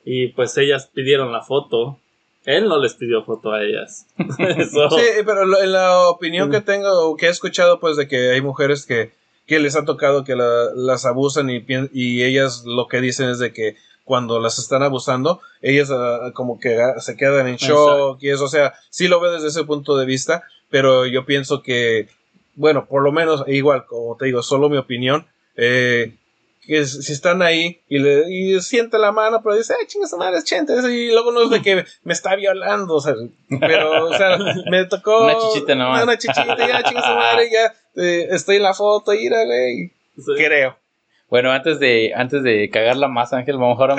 y pues ellas pidieron la foto. Él no les pidió foto a ellas. Eso- Sí, pero lo- en la opinión que tengo, que he escuchado, pues de que hay mujeres que, que les ha tocado que la- las abusan y, y ellas lo que dicen es de que cuando las están abusando, ellas ah, como que ah, se quedan en shock y eso, o sea, sí lo veo desde ese punto de vista, pero yo pienso que, bueno, por lo menos, igual, como te digo, solo mi opinión, eh, que si están ahí y le y siente la mano, pero dice, ay, chingas madre, es chente, y luego no es de que me está violando, o sea, pero, o sea, me tocó Una chichita nomás. Una chichita, ya, chingas madre, ya eh, estoy en la foto, ira, güey, Sí. creo. Bueno, antes de, antes de cagarla más, Ángel, vamos ahora.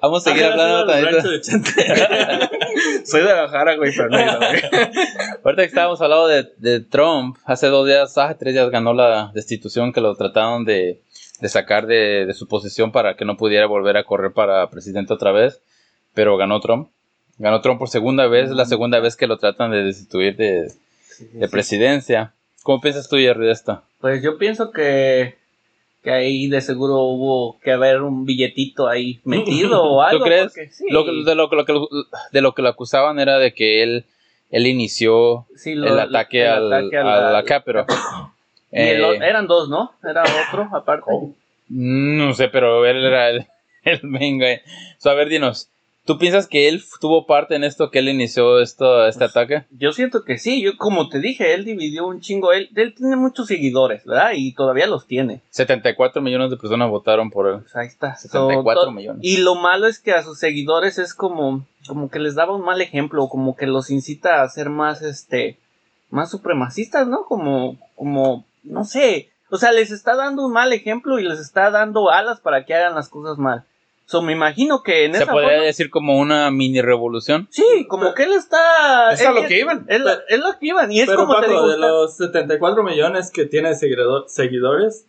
vamos a seguir hablando también. Soy de Guadalajara, güey, pero no güey. Ahorita que estábamos hablando de, de Trump, hace dos días, hace tres días ganó la destitución que lo trataron de, de sacar de, de su posición para que no pudiera volver a correr para presidente otra vez, pero ganó Trump. Ganó Trump por segunda vez, es la segunda vez que lo tratan de destituir de, de presidencia. ¿Cómo piensas tú, Jerry, de esto? Pues yo pienso que, que ahí de seguro hubo que haber un billetito ahí metido o algo. ¿Tú crees? sí, Lo, de, lo, que- lo de lo que lo acusaban era de que él, él inició sí, el ataque, el al, ataque a la- la Capitol. Eh, eran dos, ¿no? Era otro aparte. No sé, pero él era el, el. So, a ver, dinos, ¿tú piensas que él tuvo parte en esto, que él inició esto, este ataque? Yo siento que sí, yo como te dije, él dividió un chingo, él, él tiene muchos seguidores, ¿verdad? Y todavía los tiene. 74 millones de personas votaron por él. Pues ahí está. 74 So, millones. Y lo malo es que a sus seguidores es como, como que les daba un mal ejemplo, como que los incita a ser más, este, más supremacistas, ¿no? Como, como, no sé. O sea, les está dando un mal ejemplo y les está dando alas para que hagan las cosas mal. So, me imagino que en Se esa podría forma- decir como una mini revolución. Sí, como que él está... Es a lo que iban. Es, lo- es lo que iban. Y es Pero como te Paco, digo, de está- los 74 millones que tiene seguido- seguidores,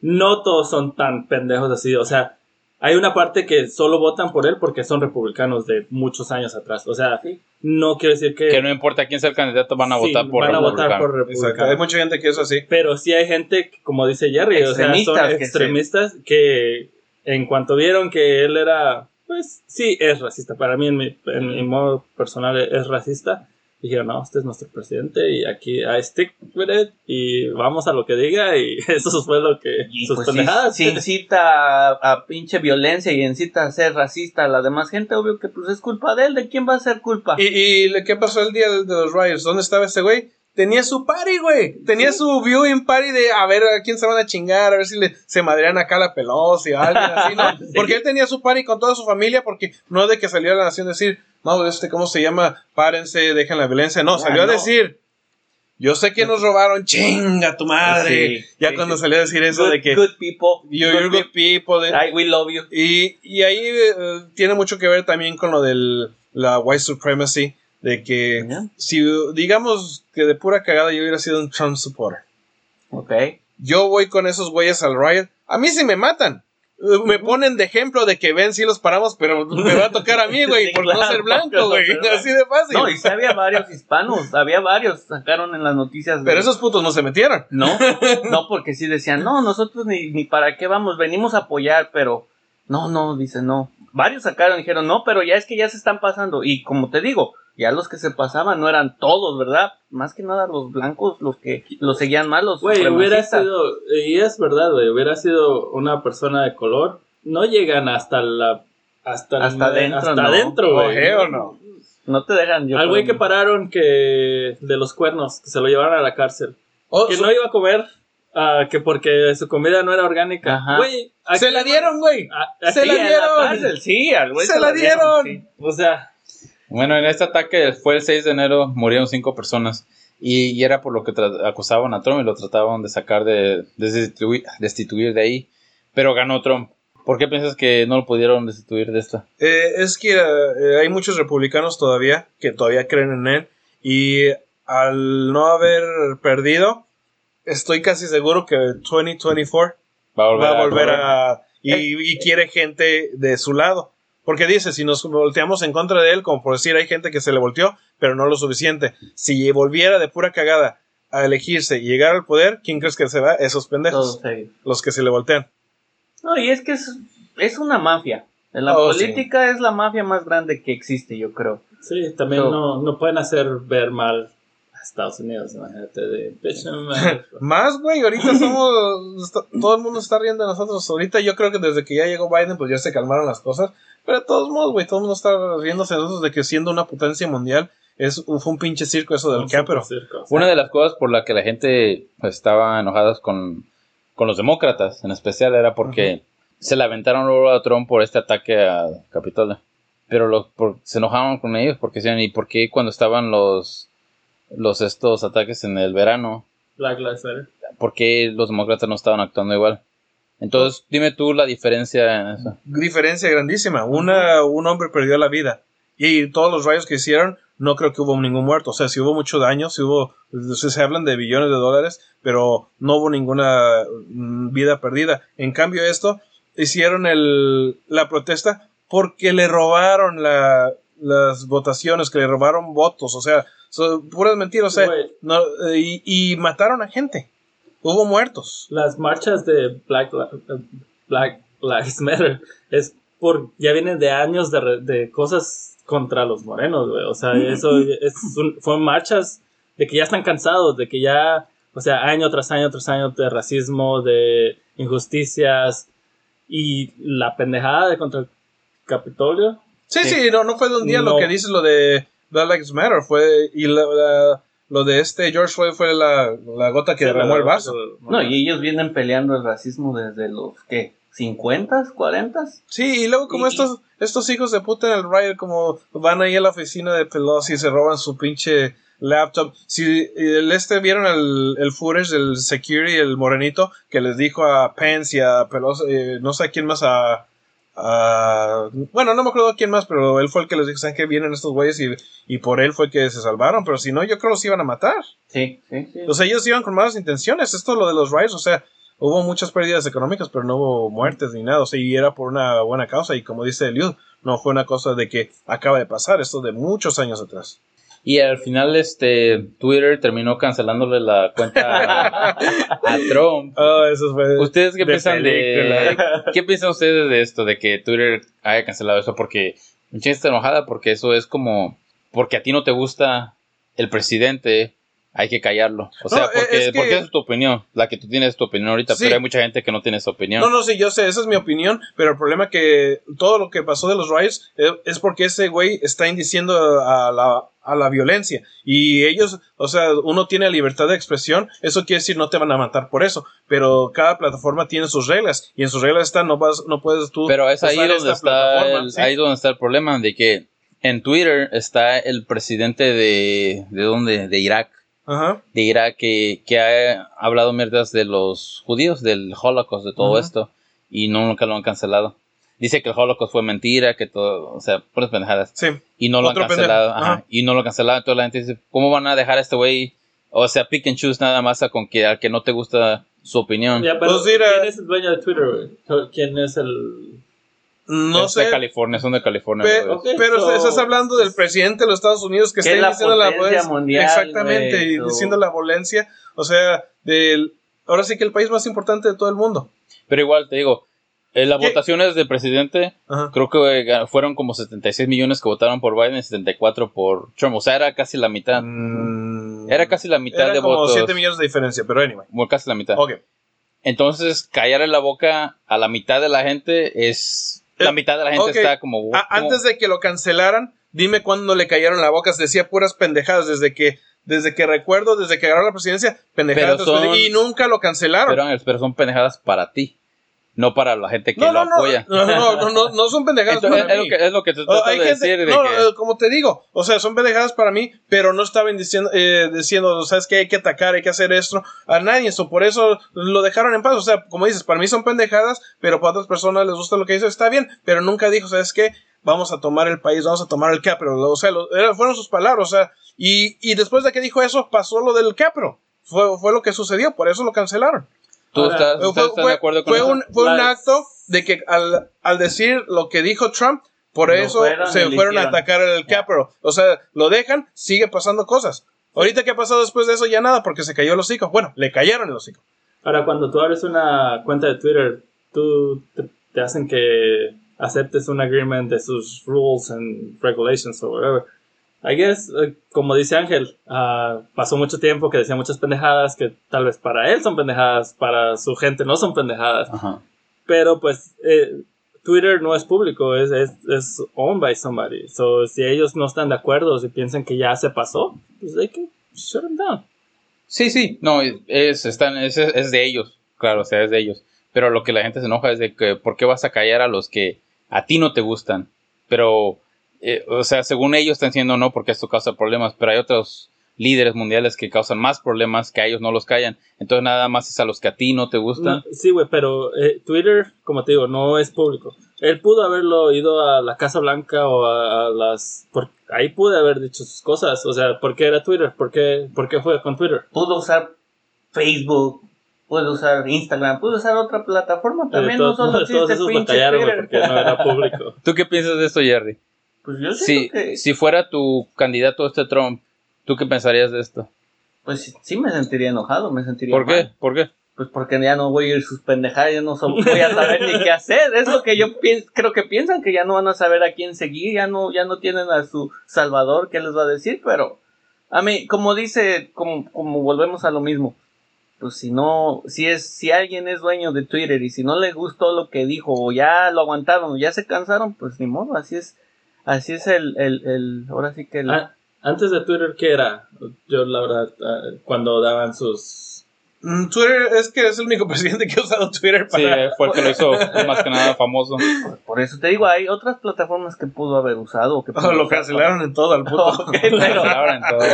no todos son tan pendejos así. O sea, hay una parte que solo votan por él porque son republicanos de muchos años atrás. O sea, Sí. no quiere decir que... Que no importa quién sea el candidato, van a Sí, votar por van a votar republicano. por Exacto. Hay republicanos. mucha gente que es así. Pero sí hay gente, como dice Jerry, o sea, son Extremistas que se- extremistas que en cuanto vieron que él era, pues sí, es racista. Para mí, en mi, en mi modo personal, es racista. Dijeron, no, este es nuestro presidente y aquí I stick with it y vamos a lo que diga y eso fue lo que... Y sus pues pendejadas. si incita a, a pinche violencia y incita a ser racista a la demás gente, obvio que pues es culpa de él. ¿De quién va a ser culpa? ¿Y, y qué pasó el día de los riots? ¿Dónde estaba ese güey? Tenía su party, güey. Tenía su viewing party de a ver a quién se van a chingar, a ver si le, se madrean acá la Pelosi o algo así, ¿no? Porque él tenía su party con toda su familia, porque no de que salió a la nación a decir, no, este, ¿cómo se llama? Párense, dejen la violencia. No, salió a no. decir, yo sé que nos robaron, chinga tu madre. Sí, ya sí, cuando sí. salió a decir eso good, de que, good people. good you're good people. de- people. I, we love you. y, y ahí eh, tiene mucho que ver también con lo de la white supremacy, de que Ya. si digamos que de pura cagada yo hubiera sido un Trump supporter, Ok. yo voy con esos güeyes al riot, a mí sí me matan. Eh, Me ponen de ejemplo de que ven si los paramos, pero me va a tocar a mí, güey, Sí, por no ser blanco, güey. Así de fácil. No, y sí había varios hispanos, había varios, sacaron en las noticias. de- Pero esos putos no se metieron. No, no, porque sí decían, no, nosotros ni, ni para qué vamos, venimos a apoyar, pero no, no, dice no. Varios sacaron y dijeron, no, pero ya es que ya se están pasando. Y como te digo, ya los que se pasaban no eran todos, ¿verdad? Más que nada los blancos, los que los seguían mal, los Güey, hubiera sido, y es verdad, güey, hubiera sido una persona de color, no llegan hasta la Hasta, Hasta adentro, Hasta no. adentro, güey. ¿Ojeo no? No te dejan. Yo Al güey que pararon que de los cuernos, que se lo llevaron a la cárcel. Oh, Que su- no iba a comer, ah, que porque su comida no era orgánica. Ajá. Güey, aquí- Se la dieron, güey. Se la dieron. sí, al güey Se la dieron. sí. O sea, Bueno, en este ataque fue el 6 de enero, murieron cinco personas. Y, y era por lo que acusaban a Trump y lo trataban de sacar de, de destituir, destituir de ahí. Pero ganó Trump. ¿Por qué piensas que no lo pudieron destituir de esta? Eh, es que eh, hay muchos republicanos todavía que todavía creen en él y al no haber perdido, estoy casi seguro que 2024 Va a volver, va a volver a... Y, y quiere gente de su lado. Porque dice, si nos volteamos en contra de él, como por decir, hay gente que se le volteó, pero no lo suficiente. Si volviera de pura cagada a elegirse y llegar al poder, ¿quién crees que se va? Esos pendejos, los que se le voltean. No, y es que es, es una mafia. En la Oh, sí. política es la mafia más grande que existe, yo creo. sí, también So- no, no pueden hacer ver mal Estados Unidos, imagínate, de. Más, güey, ahorita somos. está- todo el mundo está riendo de nosotros. Ahorita yo creo que desde que ya llegó Biden, pues ya se calmaron las cosas. Pero de todos modos, güey, todo el mundo está riéndose de nosotros de que siendo una potencia mundial es, fue un pinche circo eso del Un Capero. super circo, o sea. Una de las cosas por la que la gente estaba enojada con, con los demócratas, en especial, era porque se le aventaron luego a Trump por este ataque a Capitolio. Pero los, por- se enojaron con ellos porque decían, ¿y por qué cuando estaban los, los estos ataques en el verano, Black Lives Matter. por qué los demócratas no estaban actuando igual? Entonces, dime tú la diferencia en eso. Diferencia grandísima. Una, un hombre perdió la vida. Y todos los rayos que hicieron, no creo que hubo ningún muerto. O sea, si hubo mucho daño, si hubo. Se se hablan de billones de dólares, pero no hubo ninguna mm, vida perdida. En cambio, esto hicieron el, la protesta porque le robaron la, las votaciones, que le robaron votos. O sea, son puras mentiras. O sea, Güey. no, eh, y, y mataron a gente. Hubo muertos. Las marchas de Black, eh, Black Lives Matter es por ya vienen de años de, de cosas contra los morenos, güey. O sea, eso es un- fueron marchas de que ya están cansados, de que ya, o sea, año tras año tras año de racismo, de injusticias y la pendejada de contra el Capitolio. Sí, Sí. sí, no, no fue de un día lo que dices lo de Black Lives Matter, fue y la- la- lo de este George Floyd fue la, la gota que derramó el vaso. No, y ellos vienen peleando el racismo desde los, ¿qué? ¿50? ¿40? Sí, y luego como Y- estos estos hijos de puta en el riot como van ahí a la oficina de Pelosi y se roban su pinche laptop. Si el este vieron el, el footage del security, el morenito, que les dijo a Pence y a Pelosi, eh, no sé a quién más, a, a- Bueno, no me acuerdo quién más, pero él fue el que les dijo, ¿saben qué? Vienen estos güeyes y, y por él fue que se salvaron, pero si no, yo creo que los iban a matar. Sí, sí, sí. O sea, ellos iban con malas intenciones. Esto es lo de los riots, o sea, hubo muchas pérdidas económicas, pero no hubo muertes ni nada. O sea, y era por una buena causa. Y como dice Eliud, no fue una cosa de que acaba de pasar, esto de muchos años atrás. Y al final, este, Twitter terminó cancelándole la cuenta a, a Trump. Oh, eso fue. ¿Ustedes qué de piensan de qué piensan ustedes de esto de que Twitter haya cancelado eso? Porque mucha gente está enojada porque eso es como porque a ti no te gusta el presidente, hay que callarlo. O sea, No, porque, es que- porque esa es tu opinión, la que tú tienes tu opinión ahorita, Sí. pero hay mucha gente que no tiene esa opinión. No, no, sí, yo sé, esa es mi opinión, pero el problema es que todo lo que pasó de los riots eh, es porque ese güey está indiciendo a la, a la violencia. Y ellos, o sea, uno tiene libertad de expresión, eso quiere decir no te van a matar por eso, pero cada plataforma tiene sus reglas, y en sus reglas está, no, vas, no puedes tú... Pero es ahí donde está el, ¿sí? ahí donde está el problema de que en Twitter está el presidente de de dónde de Irak Ajá. de Irak que, que ha hablado mierdas de los judíos, del Holocaust, de todo Ujú. esto, y no, nunca lo han cancelado. Dice que el Holocaust fue mentira, que todo, o sea, puras pendejadas. Sí. Y no lo Otro han cancelado, ajá, ajá. y no lo han cancelado. Entonces la gente dice, ¿cómo van a dejar a este güey? O sea, pick and choose nada más a con que al que no te gusta su opinión. Ya, pero Pues ¿quién es el dueño de Twitter, güey? ¿Quién es el...? No es de sé, California, son de California. Pe- pero so- estás hablando del presidente de los Estados Unidos que Que está diciendo la violencia. mundial, Exactamente, y so- diciendo la violencia. O sea, del, ahora sí que el país más importante de todo el mundo. Pero igual te digo, en las ¿Qué? votaciones de presidente, Ajá. creo que eh, fueron como 76 millones que votaron por Biden y 74 por Trump. O sea, era casi la mitad. Mm, Era casi la mitad de como votos. 7 millones de diferencia, pero anyway. Bueno, casi la mitad. Ok. Entonces, callarle la boca a la mitad de la gente es la mitad de la gente ok. está como... Antes de que lo cancelaran, dime cuándo le cayeron la boca. Se decía puras pendejadas desde que, desde que recuerdo, desde que agarró la presidencia, pendejadas. Son- Y nunca lo cancelaron. Pero son pendejadas para ti, no para la gente que no, lo no, apoya. no, no, no, no, no son pendejadas Entonces, para es, lo que, es lo que te Oh, trato hay de gente- decir. de no, que- eh, como te digo, o sea, son pendejadas para mí, pero no estaban diciendo, eh, diciendo, sabes que hay que atacar, hay que hacer esto a nadie, eso por eso lo dejaron en paz, o sea, como dices, para mí son pendejadas, pero para otras personas les gusta lo que dice, está bien, pero nunca dijo, sabes qué, vamos a tomar el país, vamos a tomar el Capro, o sea, lo- fueron sus palabras, o sea, y, y después de que dijo eso, pasó lo del Capro, fue, fue lo que sucedió, por eso lo cancelaron. ¿Tú Ahora, estás, están de acuerdo con fue eso? un, fue un acto de que al, al decir lo que dijo Trump, por eso fueron se fueron a atacar el Capitol. O sea, lo dejan, sigue pasando cosas. Ahorita que ha pasado después de eso ya nada, porque se cayó el hocico. Bueno, le cayeron el hocico. Ahora, cuando tú abres una cuenta de Twitter, tú te, te hacen que aceptes un agreement de sus rules and regulations o whatever. I guess, eh, como dice Ángel, ah, pasó mucho tiempo que decía muchas pendejadas que tal vez para él son pendejadas, para su gente no son pendejadas. Ajá. Pero pues eh, Twitter no es público, es, es, es owned by somebody. So, si ellos no están de acuerdo, si piensan que ya se pasó, pues they can shut them down. Sí, sí, no, es, están, es, es de ellos, claro, o sea, es de ellos. Pero lo que la gente se enoja es de que, ¿por qué vas a callar a los que a ti no te gustan? Pero, eh, o sea, según ellos están diciendo no porque esto causa problemas, pero hay otros líderes mundiales que causan más problemas que a ellos no los callan. Entonces nada más es a los que a ti no te gustan. No, sí, güey, pero eh, Twitter, como te digo, no es público. Él pudo haberlo ido a la Casa Blanca o a, a las... por- ahí pude haber dicho sus cosas. O sea, ¿por qué era Twitter? ¿Por qué, por qué fue con Twitter? Pudo usar Facebook, pudo usar Instagram, pudo usar otra plataforma también, Eh, no todos, solo todos existe esos Twitter. porque no era público. ¿Tú qué piensas de esto, Jerry? Pues yo Si, que, si fuera tu candidato este Trump, ¿tú qué pensarías de esto? pues sí me sentiría enojado, me sentiría ¿Por qué? ¿Por qué? Pues porque ya no voy a ir sus pendejadas, ya no voy a saber ni qué hacer. Es lo que yo pienso, creo que piensan que ya no van a saber a quién seguir, ya no, ya no tienen a su salvador qué les va a decir, pero a mí, como dice, como, como volvemos a lo mismo, pues si no, si es, si alguien es dueño de Twitter y si no le gustó lo que dijo, o ya lo aguantaron, o ya se cansaron, pues ni modo, así es, así es el, el, el ahora sí que el, Ah, antes de Twitter, ¿qué era? Yo, la verdad, ah, cuando daban sus... Mm, Twitter es que es el único presidente que ha usado Twitter Sí, para... eh, fue el que lo hizo más que nada famoso. por eso te digo, hay otras plataformas que pudo haber usado, o que pudo lo usar. cancelaron en todo al puto. Pero- Ahora en todo.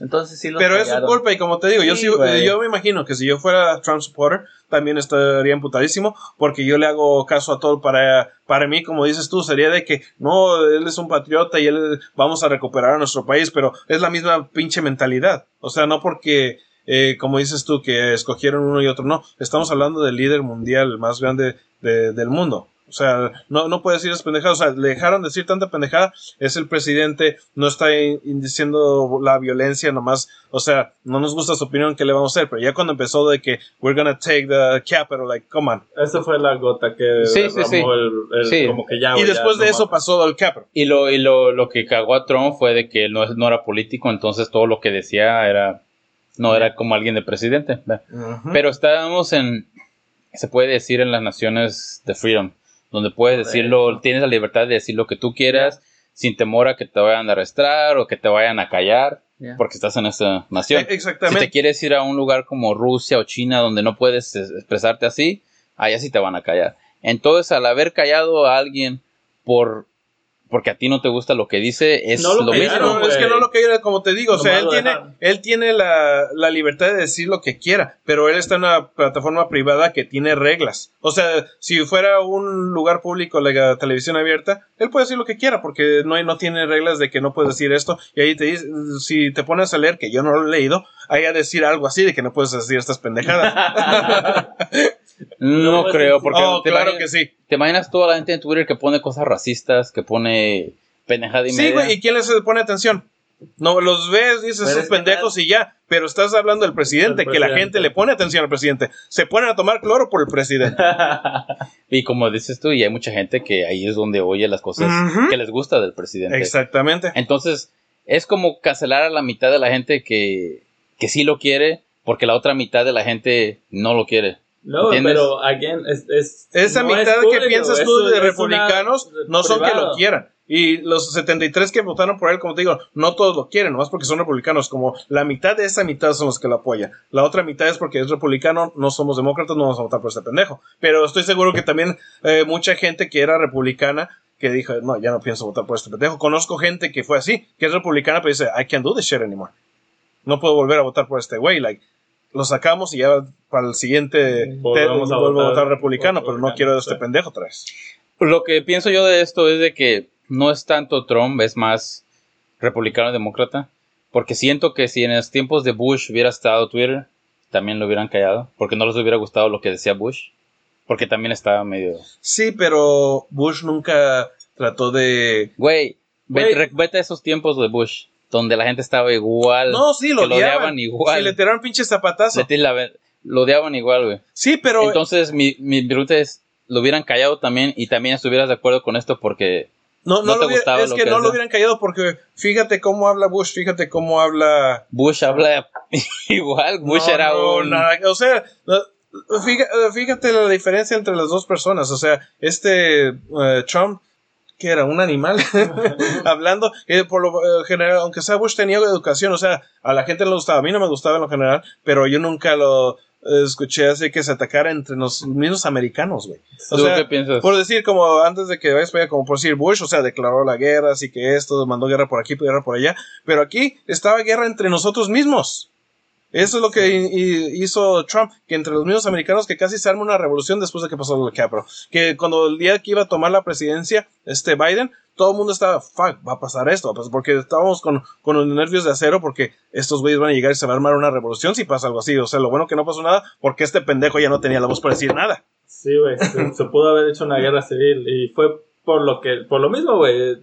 Entonces sí lo Pero es su culpa y como te digo, yo Sí, yo me imagino que si yo fuera Trump supporter también estaría emputadísimo porque yo le hago caso a todo para para mí como dices tú sería de que no él es un patriota y él vamos a recuperar a nuestro país pero es la misma pinche mentalidad. O sea no porque eh, como dices tú que escogieron uno y otro no. Estamos hablando del líder mundial más grande de- del mundo o sea, no, no puede decir es pendejada. O sea, le dejaron decir tanta pendejada. Es el presidente, no está in- in- diciendo la violencia nomás. O sea, no nos gusta su opinión, ¿qué le vamos a hacer? Pero ya cuando empezó de que we're gonna take the capital, like, come on. Esa fue la gota que Sí, sí, derramó sí. el, el- Sí. como que ya, y después ya de no eso pasó el capital. Y lo, y lo, lo que cagó a Trump fue de que él no, no era político, entonces todo lo que decía era no era como alguien de presidente. Pero estábamos en, se puede decir en las naciones de freedom, donde puedes decirlo, tienes la libertad de decir lo que tú quieras, sin temor a que te vayan a arrestar o que te vayan a callar, porque estás en esa nación. Eh, Si Exactamente. te quieres ir a un lugar como Rusia o China donde no puedes es- expresarte así, allá sí te van a callar. Entonces, al haber callado a alguien por porque a ti no te gusta lo que dice, es No lo lo que- mismo. No, es que no lo que era, como te digo, o sea, él tiene, él tiene la, la libertad de decir lo que quiera, pero él está en una plataforma privada que tiene reglas. O sea, si fuera un lugar público, la televisión abierta, él puede decir lo que quiera, porque no, hay- no tiene reglas de que no puedes decir esto, y ahí te dice, si te pones a leer, que yo no lo he leído, hay a decir algo así de que no puedes decir estas pendejadas. No, No, pues, creo, porque oh, te, claro imaginas, que sí. te imaginas toda la gente en Twitter que pone cosas racistas, que pone pendejada y Sí, güey, ¿y quién les pone atención? No, los ves, dices, esos pendejos y ya, pero estás hablando del presidente, que la gente le pone atención al presidente. Se ponen a tomar cloro por el presidente. Y como dices tú, y hay mucha gente que ahí es donde oye las cosas que les gusta del presidente. Exactamente. Entonces, es como cancelar a la mitad de la gente que, que sí lo quiere, porque la otra mitad de la gente no lo quiere. No, ¿Entiendes? pero again, es, es- Esa no es mitad que piensas tú de republicanos no son que lo quieran. Y los 73 que votaron por él, como te digo, no todos lo quieren, nomás porque son republicanos. Como la mitad de esa mitad son los que lo apoyan. La otra mitad es porque es republicano, no somos demócratas, no vamos a votar por este pendejo. Pero estoy seguro que también eh, mucha gente que era republicana que dijo, no, ya no pienso votar por este pendejo. Conozco gente que fue así, que es republicana, pero dice, I can't do this shit anymore. No puedo volver a votar por este güey. Like, lo sacamos y ya para el siguiente Volvemos te- a vuelvo a votar republicano, pero no quiero a este sí. pendejo otra vez. Lo que pienso yo de esto es de que no es tanto Trump, es más republicano demócrata. Porque siento que si en los tiempos de Bush hubiera estado Twitter, también lo hubieran callado. Porque no les hubiera gustado lo que decía Bush. Porque también estaba medio... Sí, pero Bush nunca trató de... Güey, vete, vete a esos tiempos de Bush, donde la gente estaba igual. No, sí, lo que lo odiaban. odiaban igual. Sí, le tiraron pinche zapatazo. Le tira la- lo odiaban igual, güey. Sí, pero... Entonces, mi, mi pregunta es, ¿lo hubieran callado también y también estuvieras de acuerdo con esto? Porque no, no no, te lo hubiera- gustaba es lo que, que no lo hubieran callado porque fíjate cómo habla Bush, fíjate cómo habla... Bush habla igual. Bush No, era un... nada, o sea, fíjate la diferencia entre las dos personas. O sea, este eh, Trump, que era un animal, hablando, eh, por lo eh, general, aunque sea Bush tenía educación, o sea, a la gente no le gustaba, a mí no me gustaba en lo general, pero yo nunca lo eh, escuché así que se atacara entre los mismos americanos, güey. O ¿Tú sea, qué piensas? por decir, como antes de que vayas para allá, como por decir Bush, o sea, declaró la guerra, así que esto, mandó guerra por aquí, guerra por allá, pero aquí estaba guerra entre nosotros mismos. Eso es lo que hi- hi- hizo Trump, que entre los mismos americanos que casi se arma una revolución después de que pasó lo de Capro. Que cuando el día que iba a tomar la presidencia, este Biden, todo el mundo estaba, fuck, va a pasar esto, pues porque estábamos con, con los nervios de acero, porque estos güeyes van a llegar y se va a armar una revolución si pasa algo así. O sea, lo bueno que no pasó nada, porque este pendejo ya no tenía la voz para decir nada. Sí, güey. Se, pudo haber hecho una guerra civil. Y fue por lo que, por lo mismo, güey.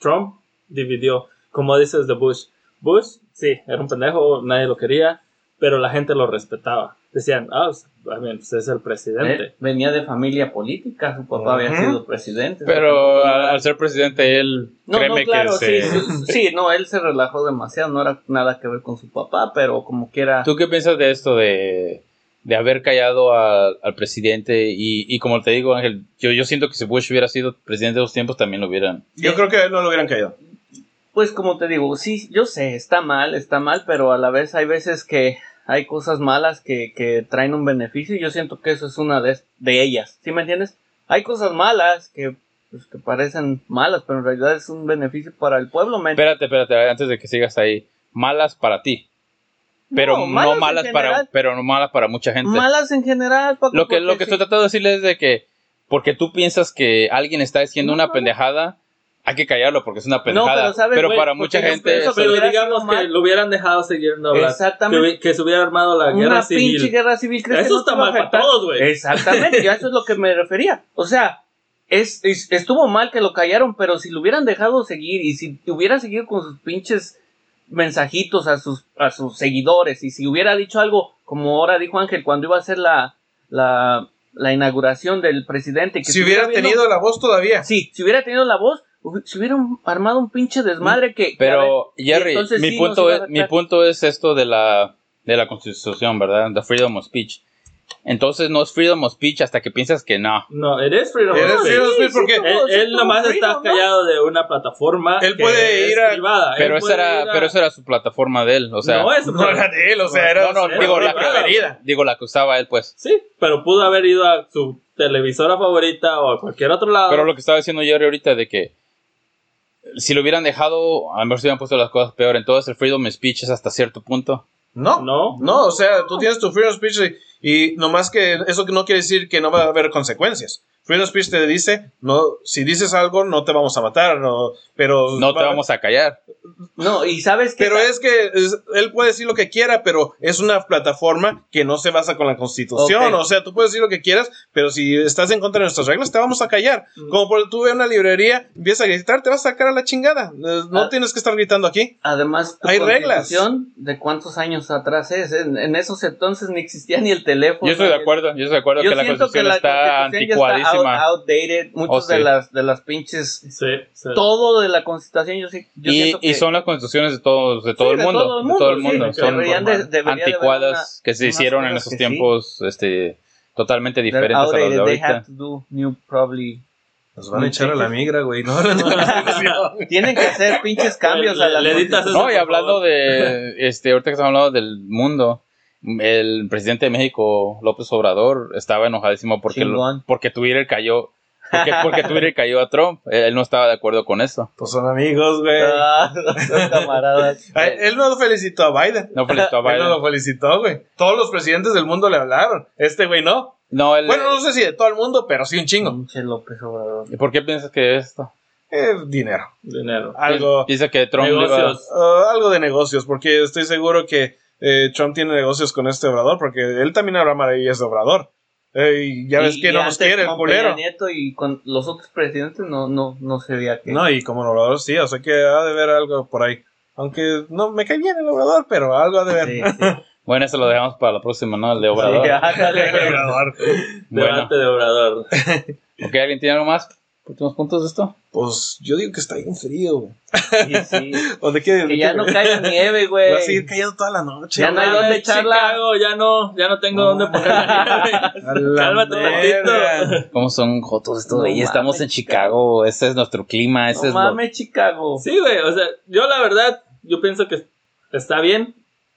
Trump dividió. Como dices de Bush. Bush, sí, era un pendejo, nadie lo quería, pero la gente lo respetaba. Decían, ah, pues, pues, es el presidente. Eh, Venía de familia política, su papá había sido presidente. Pero al, al ser presidente, él No, créeme no, claro, que sí, se... sí, no, él se relajó demasiado, no era nada que ver con su papá, pero como quiera. ¿Tú qué piensas de esto de, de haber callado a- al presidente? Y, y como te digo, Ángel, yo, yo siento que si Bush hubiera sido presidente de los tiempos, también lo hubieran... Yo creo que no lo hubieran caído. Pues como te digo, sí, yo sé, está mal, está mal, pero a la vez hay veces que hay cosas malas que, que traen un beneficio y yo siento que eso es una de, de ellas, ¿sí me entiendes? Hay cosas malas que, pues, que parecen malas, pero en realidad es un beneficio para el pueblo, men. Espérate, espérate, antes de que sigas ahí. Malas para ti. Pero no, malas para, general. pero no malas para mucha gente. Malas en general, Paco, lo que, lo que sí. estoy tratando de decirles es de que porque tú piensas que alguien está diciendo No, una no. pendejada, hay que callarlo porque es una pendejada. pero sabes, güey, para mucha gente eso- Pero digamos que mal. lo hubieran dejado seguir hablar. Exactamente. Que, se hubiera armado la guerra una civil. pinche guerra civil, ¿crees que Eso no está mal para todos, güey. Exactamente, y a eso es lo que me refería. O sea, es, es- estuvo mal que lo callaron, pero si lo hubieran dejado seguir y si hubiera seguido con sus pinches mensajitos a sus, a sus seguidores y si hubiera dicho algo como ahora dijo Ángel cuando iba a hacer la, la, la inauguración del presidente. Que Si hubiera tenido la voz todavía. Sí, si hubiera tenido la voz, se hubiera armado un pinche desmadre que... que, ver, Pero, Jerry, entonces mi, sí punto es, mi punto es esto de la, de la constitución, ¿verdad? The freedom of speech. Entonces no es freedom of speech hasta que piensas que no. No, eres freedom Eres of speech. freedom of speech sí, porque sí, Él, Sí, él nomás freedom, está ¿no? callado de una plataforma. Él que puede es ir a- privada. Él Pero esa, era, a- pero esa era su plataforma de él. O sea, no es su No era de él, o sea, era, no, no, era digo, la privada. preferida. Digo, la que usaba él, pues. Sí, pero pudo haber ido a su televisora favorita o a cualquier otro lado. Pero lo que estaba diciendo Jerry ahorita de que si lo hubieran dejado, a lo mejor se hubieran puesto las cosas peor. Entonces el freedom of speech es hasta cierto punto. No, No. no, o sea, tú tienes tu freedom of speech y, y nomás que eso no quiere decir que no va a haber consecuencias. Freedom speech te dice, no, si dices algo no te vamos a matar, no, pero No te vamos a callar. No, y sabes que... Pero es que es- él puede decir lo que quiera, pero es una plataforma que no se basa con la constitución. O sea, tú puedes decir lo que quieras, pero si estás en contra de nuestras reglas, te vamos a callar. Mm. Como por tú ves una librería, empiezas a gritar, te vas a sacar a la chingada. No Ah. tienes que estar gritando aquí. Además, tu Hay reglas. constitución, ¿De cuántos años atrás es? En, en esos entonces ni existía ni el teléfono. Yo estoy de acuerdo, yo estoy de acuerdo Yo que la que constitución la está anticuadísima. Out- outdated. Muchos Oh, de sí. las de las pinches Sí, sí. todo de la constitución yo sí yo Y, siento y que son las constituciones de todos, de todo Sí, el de mundo, todo el de todo el mundo, mundo. sí, Son deberían de- de anticuadas una- que se hicieron en esos tiempos, este, totalmente diferentes a los de outdated. They have ahorita. to do new probably. Nos van a echar a la migra, güey. No, no, no. Tienen que hacer pinches cambios a Le- las le editas noticias. eso. No, y hablando favor. de, este, ahorita que estamos hablando del mundo, el presidente de México, López Obrador, estaba enojadísimo porque, lo- porque Twitter cayó, porque, porque Twitter cayó a Trump. Él no estaba de acuerdo con eso. Pues son amigos, güey. Ah, son camaradas. Ay, Él no lo felicitó a Biden. No felicitó a Él no Biden. lo felicitó, güey. Todos los presidentes del mundo le hablaron. Este güey no. No, él, Bueno, no sé si de todo el mundo, pero sí un chingo. Pinche López Obrador. ¿Y por qué piensas que es esto? Eh, dinero. Dinero. Algo, Piensa que Trump iba- Negocios. uh, algo de negocios, porque estoy seguro que eh, Trump tiene negocios con este Obrador, porque él también habla maravillas de Obrador. Eh, y ya ves Y- que y no nos quiere el con culero. Peña Nieto y con los otros presidentes no, no, no se veía que. No, y como el Obrador sí, o sea que ha de ver algo por ahí. Aunque no me cae bien el Obrador, pero algo ha de ver. Sí, sí. Bueno, eso lo dejamos para la próxima, ¿no? El de Obrador. Sí, ándale. Obrador. Bueno, Debate de Obrador. ¿ok? ¿Alguien tiene algo más? ¿Últimos puntos de esto? Pues yo digo que está bien frío, güey. Sí, sí. ¿O de qué? de Que ya no caiga nieve, güey. Va a seguir cayendo toda la noche. Ya no hay dónde echarla. Chicago, ya no, ya no tengo dónde poner la nieve. Cálmate tantito. ¿Cómo son jotos estos No güeyes? Estamos mames, en Chicago, ese es nuestro clima, ese No es lo- mames, Chicago. Sí, güey, o sea, yo la verdad, yo pienso que está bien,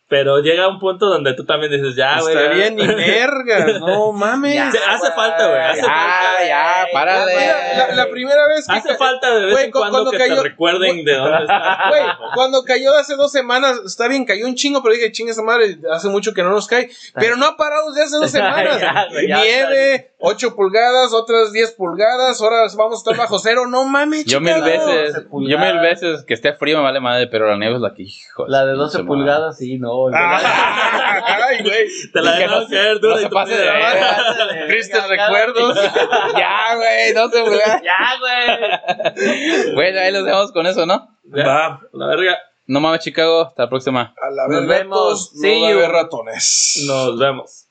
pero llega un punto donde tú también dices, ya, güey. Está bien, ni vergas. No mames. Ya, hace falta, güey, hace Ya, falta. ya, párale. Mira, la, la primera vez que Hace falta de vez Güey, en cu- cuando cuando que cayó- te recuerden de dónde estás. Güey, cuando cayó hace dos semanas, está bien, cayó un chingo, pero dije, chinga esa madre, hace mucho que no nos cae. Pero no ha parado desde hace dos semanas. Ya, Nieve, 8 pulgadas, otras 10 pulgadas, ahora vamos a estar bajo cero. No mames, Yo mil veces, 12 yo mil veces que esté frío me vale madre, pero la nieve es la que, hijo La de su 12 pinche pulgadas, sí, no. Ah, Ay, güey. Te la no se- caer no dura se y pase de. Tristes recuerdos. ya, güey, no pulgadas. Ya, güey. Bueno, ahí los dejamos con eso, ¿no? Ya, Va, La verga. No mames, Chicago, hasta la próxima. a la Nos vemos. no haber ratones. Nos vemos.